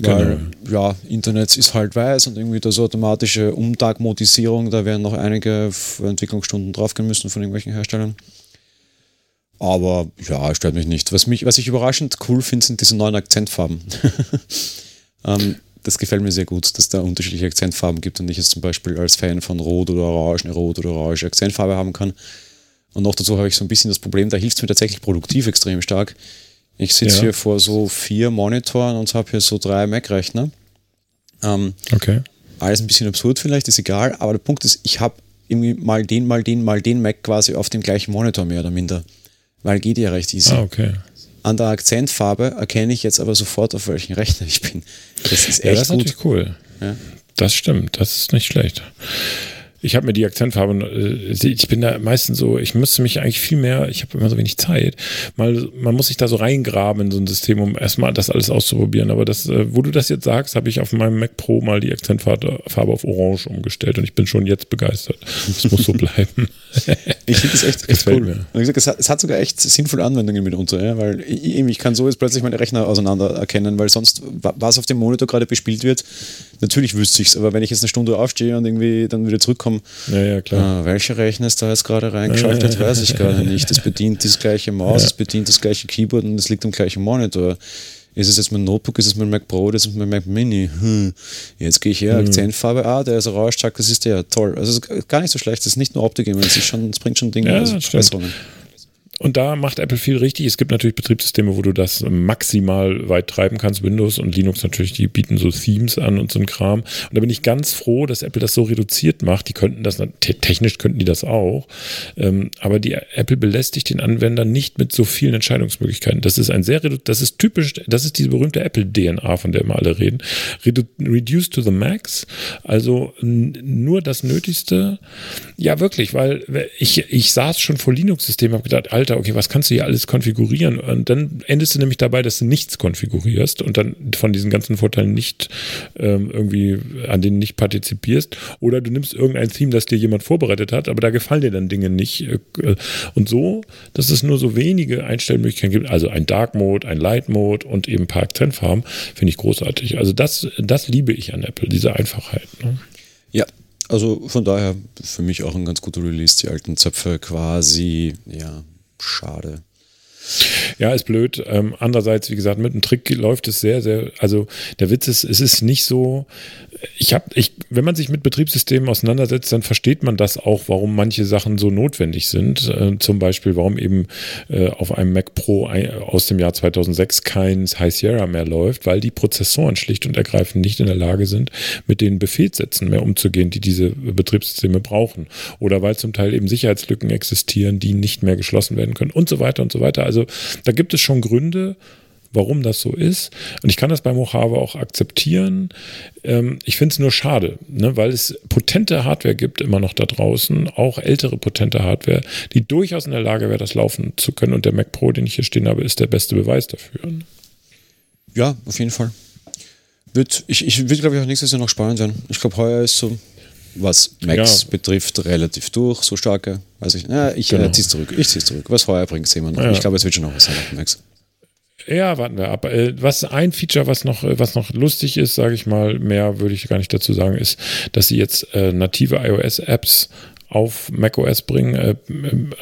S1: Weil, genau. ja, Internet ist halt weiß und irgendwie das automatische Umtagmodisierung, da werden noch einige Entwicklungsstunden draufgehen müssen von irgendwelchen Herstellern. Aber ja, stört mich nicht. Was, mich, was ich überraschend cool finde, sind diese neuen Akzentfarben. ähm, das gefällt mir sehr gut, dass da unterschiedliche Akzentfarben gibt und ich jetzt zum Beispiel als Fan von Rot oder Orange eine Rot oder Orange Akzentfarbe haben kann. Und noch dazu habe ich so ein bisschen das Problem, da hilft es mir tatsächlich produktiv extrem stark. Ich sitze ja. hier vor so vier Monitoren und habe hier so drei Mac-Rechner. Ähm,
S2: okay.
S1: Alles ein bisschen absurd vielleicht, ist egal, aber der Punkt ist, ich habe irgendwie mal den, mal den, mal den Mac quasi auf dem gleichen Monitor mehr oder minder. Weil geht ja recht easy.
S2: Ah, okay.
S1: An der Akzentfarbe erkenne ich jetzt aber sofort, auf welchen Rechner ich bin.
S2: Das ist echt ja, das ist gut. natürlich cool. Ja. Das stimmt, das ist nicht schlecht. Ich habe mir die Akzentfarbe, äh, ich bin da meistens so, ich müsste mich eigentlich viel mehr, ich habe immer so wenig Zeit. Mal, man muss sich da so reingraben in so ein System, um erstmal das alles auszuprobieren. Aber das, äh, wo du das jetzt sagst, habe ich auf meinem Mac Pro mal die Akzentfarbe auf Orange umgestellt und ich bin schon jetzt begeistert. Das muss so bleiben.
S1: ich finde das echt, echt cool. Mir. Gesagt, es, hat, es, hat, sogar echt sinnvolle Anwendungen mitunter, ja? weil ich, ich kann so jetzt plötzlich meine Rechner auseinander erkennen, weil sonst, was auf dem Monitor gerade bespielt wird, natürlich wüsste ich es, aber wenn ich jetzt eine Stunde aufstehe und irgendwie dann wieder zurückkomme, kommen.
S2: Ja, ja, klar.
S1: Äh, welcher Rechner ist da jetzt gerade reingeschaltet, weiß ich gerade nicht. Es bedient das gleiche Maus, es bedient das gleiche Keyboard und es liegt am gleichen Monitor. Ist es jetzt mein Notebook, ist es mein Mac Pro, ist es mein Mac Mini? Hm. Jetzt gehe ich her, hm. Akzentfarbe, ah, der ist orange, das ist der, toll. Also es ist gar nicht so schlecht, es ist nicht nur Optik, es, ist schon, es bringt schon Dinge,
S2: ja, also Verbesserungen. Und da macht Apple viel richtig. Es gibt natürlich Betriebssysteme, wo du das maximal weit treiben kannst. Windows und Linux natürlich, die bieten so Themes an und so ein Kram. Und da bin ich ganz froh, dass Apple das so reduziert macht. Die könnten das, technisch könnten die das auch. Ähm, aber die Apple belästigt den Anwender nicht mit so vielen Entscheidungsmöglichkeiten. Das ist ein sehr, das ist typisch, das ist diese berühmte Apple-DNA, von der immer alle reden. Redu reduce to the max. Also nur das Nötigste. Ja, wirklich, weil ich, ich saß schon vor Linux-Systemen, habe gedacht, Alter, Alter, okay, was kannst du hier alles konfigurieren? Und dann endest du nämlich dabei, dass du nichts konfigurierst und dann von diesen ganzen Vorteilen nicht ähm, irgendwie an denen nicht partizipierst. Oder du nimmst irgendein Theme, das dir jemand vorbereitet hat, aber da gefallen dir dann Dinge nicht. Äh, und so, dass es nur so wenige Einstellmöglichkeiten gibt, also ein Dark Mode, ein Light Mode und eben ein paar Akzentfarben, finde ich großartig. Also das, das liebe ich an Apple, diese Einfachheit. Ne?
S1: Ja, also von daher für mich auch ein ganz guter Release, die alten Zöpfe quasi, ja, schade.
S2: Ja, ist blöd. Ähm, andererseits, wie gesagt, mit einem Trick läuft es sehr, sehr. Also der Witz ist, es ist nicht so. Ich habe, ich, wenn man sich mit Betriebssystemen auseinandersetzt, dann versteht man das auch, warum manche Sachen so notwendig sind. Äh, zum Beispiel, warum eben äh, auf einem Mac Pro aus dem Jahr 2006 kein High Sierra mehr läuft, weil die Prozessoren schlicht und ergreifend nicht in der Lage sind, mit den Befehlssätzen mehr umzugehen, die diese Betriebssysteme brauchen. Oder weil zum Teil eben Sicherheitslücken existieren, die nicht mehr geschlossen werden können und so weiter und so weiter. Also da gibt es schon Gründe, warum das so ist. Und ich kann das bei Mojave auch akzeptieren. Ähm, ich finde es nur schade, ne, weil es potente Hardware gibt immer noch da draußen, auch ältere potente Hardware, die durchaus in der Lage wäre, das laufen zu können. Und der Mac Pro, den ich hier stehen habe, ist der beste Beweis dafür.
S1: Ja, auf jeden Fall. Wird, ich ich wird, glaube ich, auch nächstes Jahr noch spannend sein. Ich glaube, heuer ist so was Max ja. betrifft, relativ durch, so starke. Weiß ich, ja, ich genau. äh, ziehe es zurück. Ich ziehe es zurück. Was vorher bringt, sehen wir noch. Ja. Ich glaube, es wird schon noch was sein auf Max.
S2: Ja, warten wir ab. Äh, was ein Feature, was noch, äh, was noch lustig ist, sage ich mal, mehr würde ich gar nicht dazu sagen, ist, dass sie jetzt äh, native iOS-Apps auf macOS bringen, äh,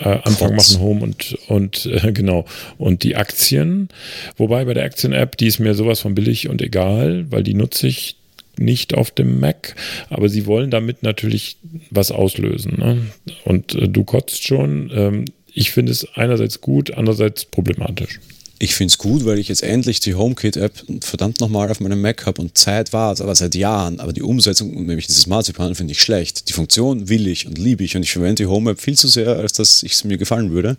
S2: äh, Anfang machen Home und, und äh, genau. Und die Aktien, wobei bei der Aktien-App, die ist mir sowas von billig und egal, weil die nutze ich nicht auf dem Mac, aber sie wollen damit natürlich was auslösen. Ne? Und äh, du kotzt schon. Ähm, ich finde es einerseits gut, andererseits problematisch.
S1: Ich finde es gut, weil ich jetzt endlich die HomeKit-App verdammt nochmal auf meinem Mac habe und Zeit war es, aber seit Jahren. Aber die Umsetzung, nämlich dieses Marzipan, finde ich schlecht. Die Funktion will ich und liebe ich und ich verwende die Home-App viel zu sehr, als dass es mir gefallen würde.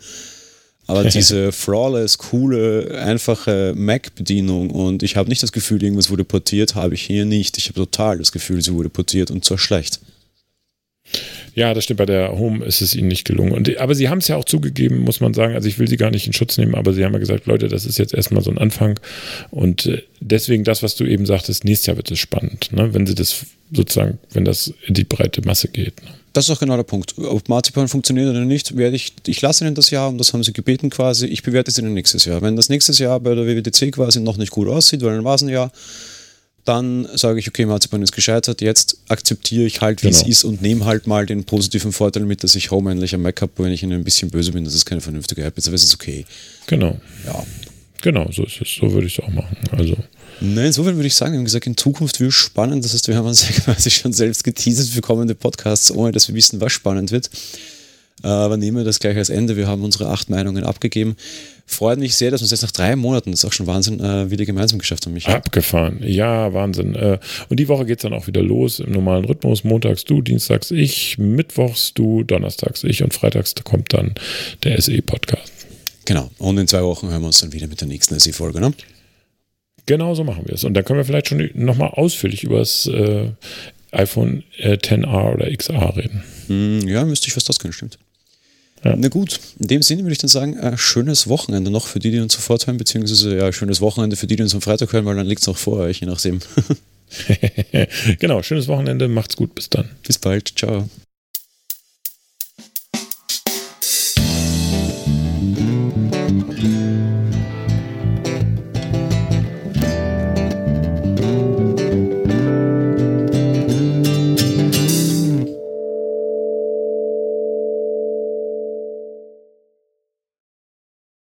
S1: Aber diese flawless, coole, einfache Mac-Bedienung und ich habe nicht das Gefühl, irgendwas wurde portiert, habe ich hier nicht. Ich habe total das Gefühl, sie wurde portiert und zwar schlecht.
S2: Ja, das stimmt. Bei der Home ist es ihnen nicht gelungen. Und, aber sie haben es ja auch zugegeben, muss man sagen. Also ich will sie gar nicht in Schutz nehmen, aber sie haben ja gesagt, Leute, das ist jetzt erstmal so ein Anfang. Und äh, deswegen das, was du eben sagtest, nächstes Jahr wird es spannend, ne? wenn sie das sozusagen, wenn das in die breite Masse geht. Ne?
S1: Das ist auch genau der Punkt. Ob Marzipan funktioniert oder nicht, werde ich, ich lasse Ihnen das Jahr und das haben Sie gebeten quasi. Ich bewerte es Ihnen nächstes Jahr. Wenn das nächstes Jahr bei der WWDC quasi noch nicht gut aussieht, weil dann war es ein Jahr, dann sage ich, okay, Marzipan ist gescheitert, jetzt akzeptiere ich halt, wie genau. es ist und nehme halt mal den positiven Vorteil mit, dass ich Home endlich am Mac habe, wenn ich ihnen ein bisschen böse bin, dass es keine vernünftige App ist, aber es ist okay.
S2: Genau. Ja. Genau, so ist es. So würde ich es auch machen. Also.
S1: Nein, insofern würde ich sagen, wir haben gesagt, in Zukunft wird es spannend. Das heißt, wir haben uns quasi schon selbst geteasert für kommende Podcasts, ohne dass wir wissen, was spannend wird. Aber nehmen wir das gleich als Ende. Wir haben unsere acht Meinungen abgegeben. Freut mich sehr, dass wir es jetzt nach drei Monaten, das ist auch schon Wahnsinn, äh, wieder gemeinsam geschafft haben. Michael.
S2: Abgefahren, ja, Wahnsinn. Äh, und die Woche geht es dann auch wieder los im normalen Rhythmus. Montags du, Dienstags ich, Mittwochs du, Donnerstags ich und Freitags kommt dann der SE-Podcast.
S1: Genau, und in zwei Wochen hören wir uns dann wieder mit der nächsten SE-Folge, ne?
S2: Genau so machen wir es. Und dann können wir vielleicht schon nochmal ausführlich über das äh, iPhone äh, 10R oder XR reden.
S1: Hm, ja, müsste ich was das können, stimmt. Ja. Na gut, in dem Sinne würde ich dann sagen, äh, schönes Wochenende noch für die, die uns sofort hören, beziehungsweise ja, schönes Wochenende für die, die uns am Freitag hören, weil dann liegt es auch vor euch, je nachdem.
S2: genau, schönes Wochenende, macht's gut, bis dann.
S1: Bis bald, ciao.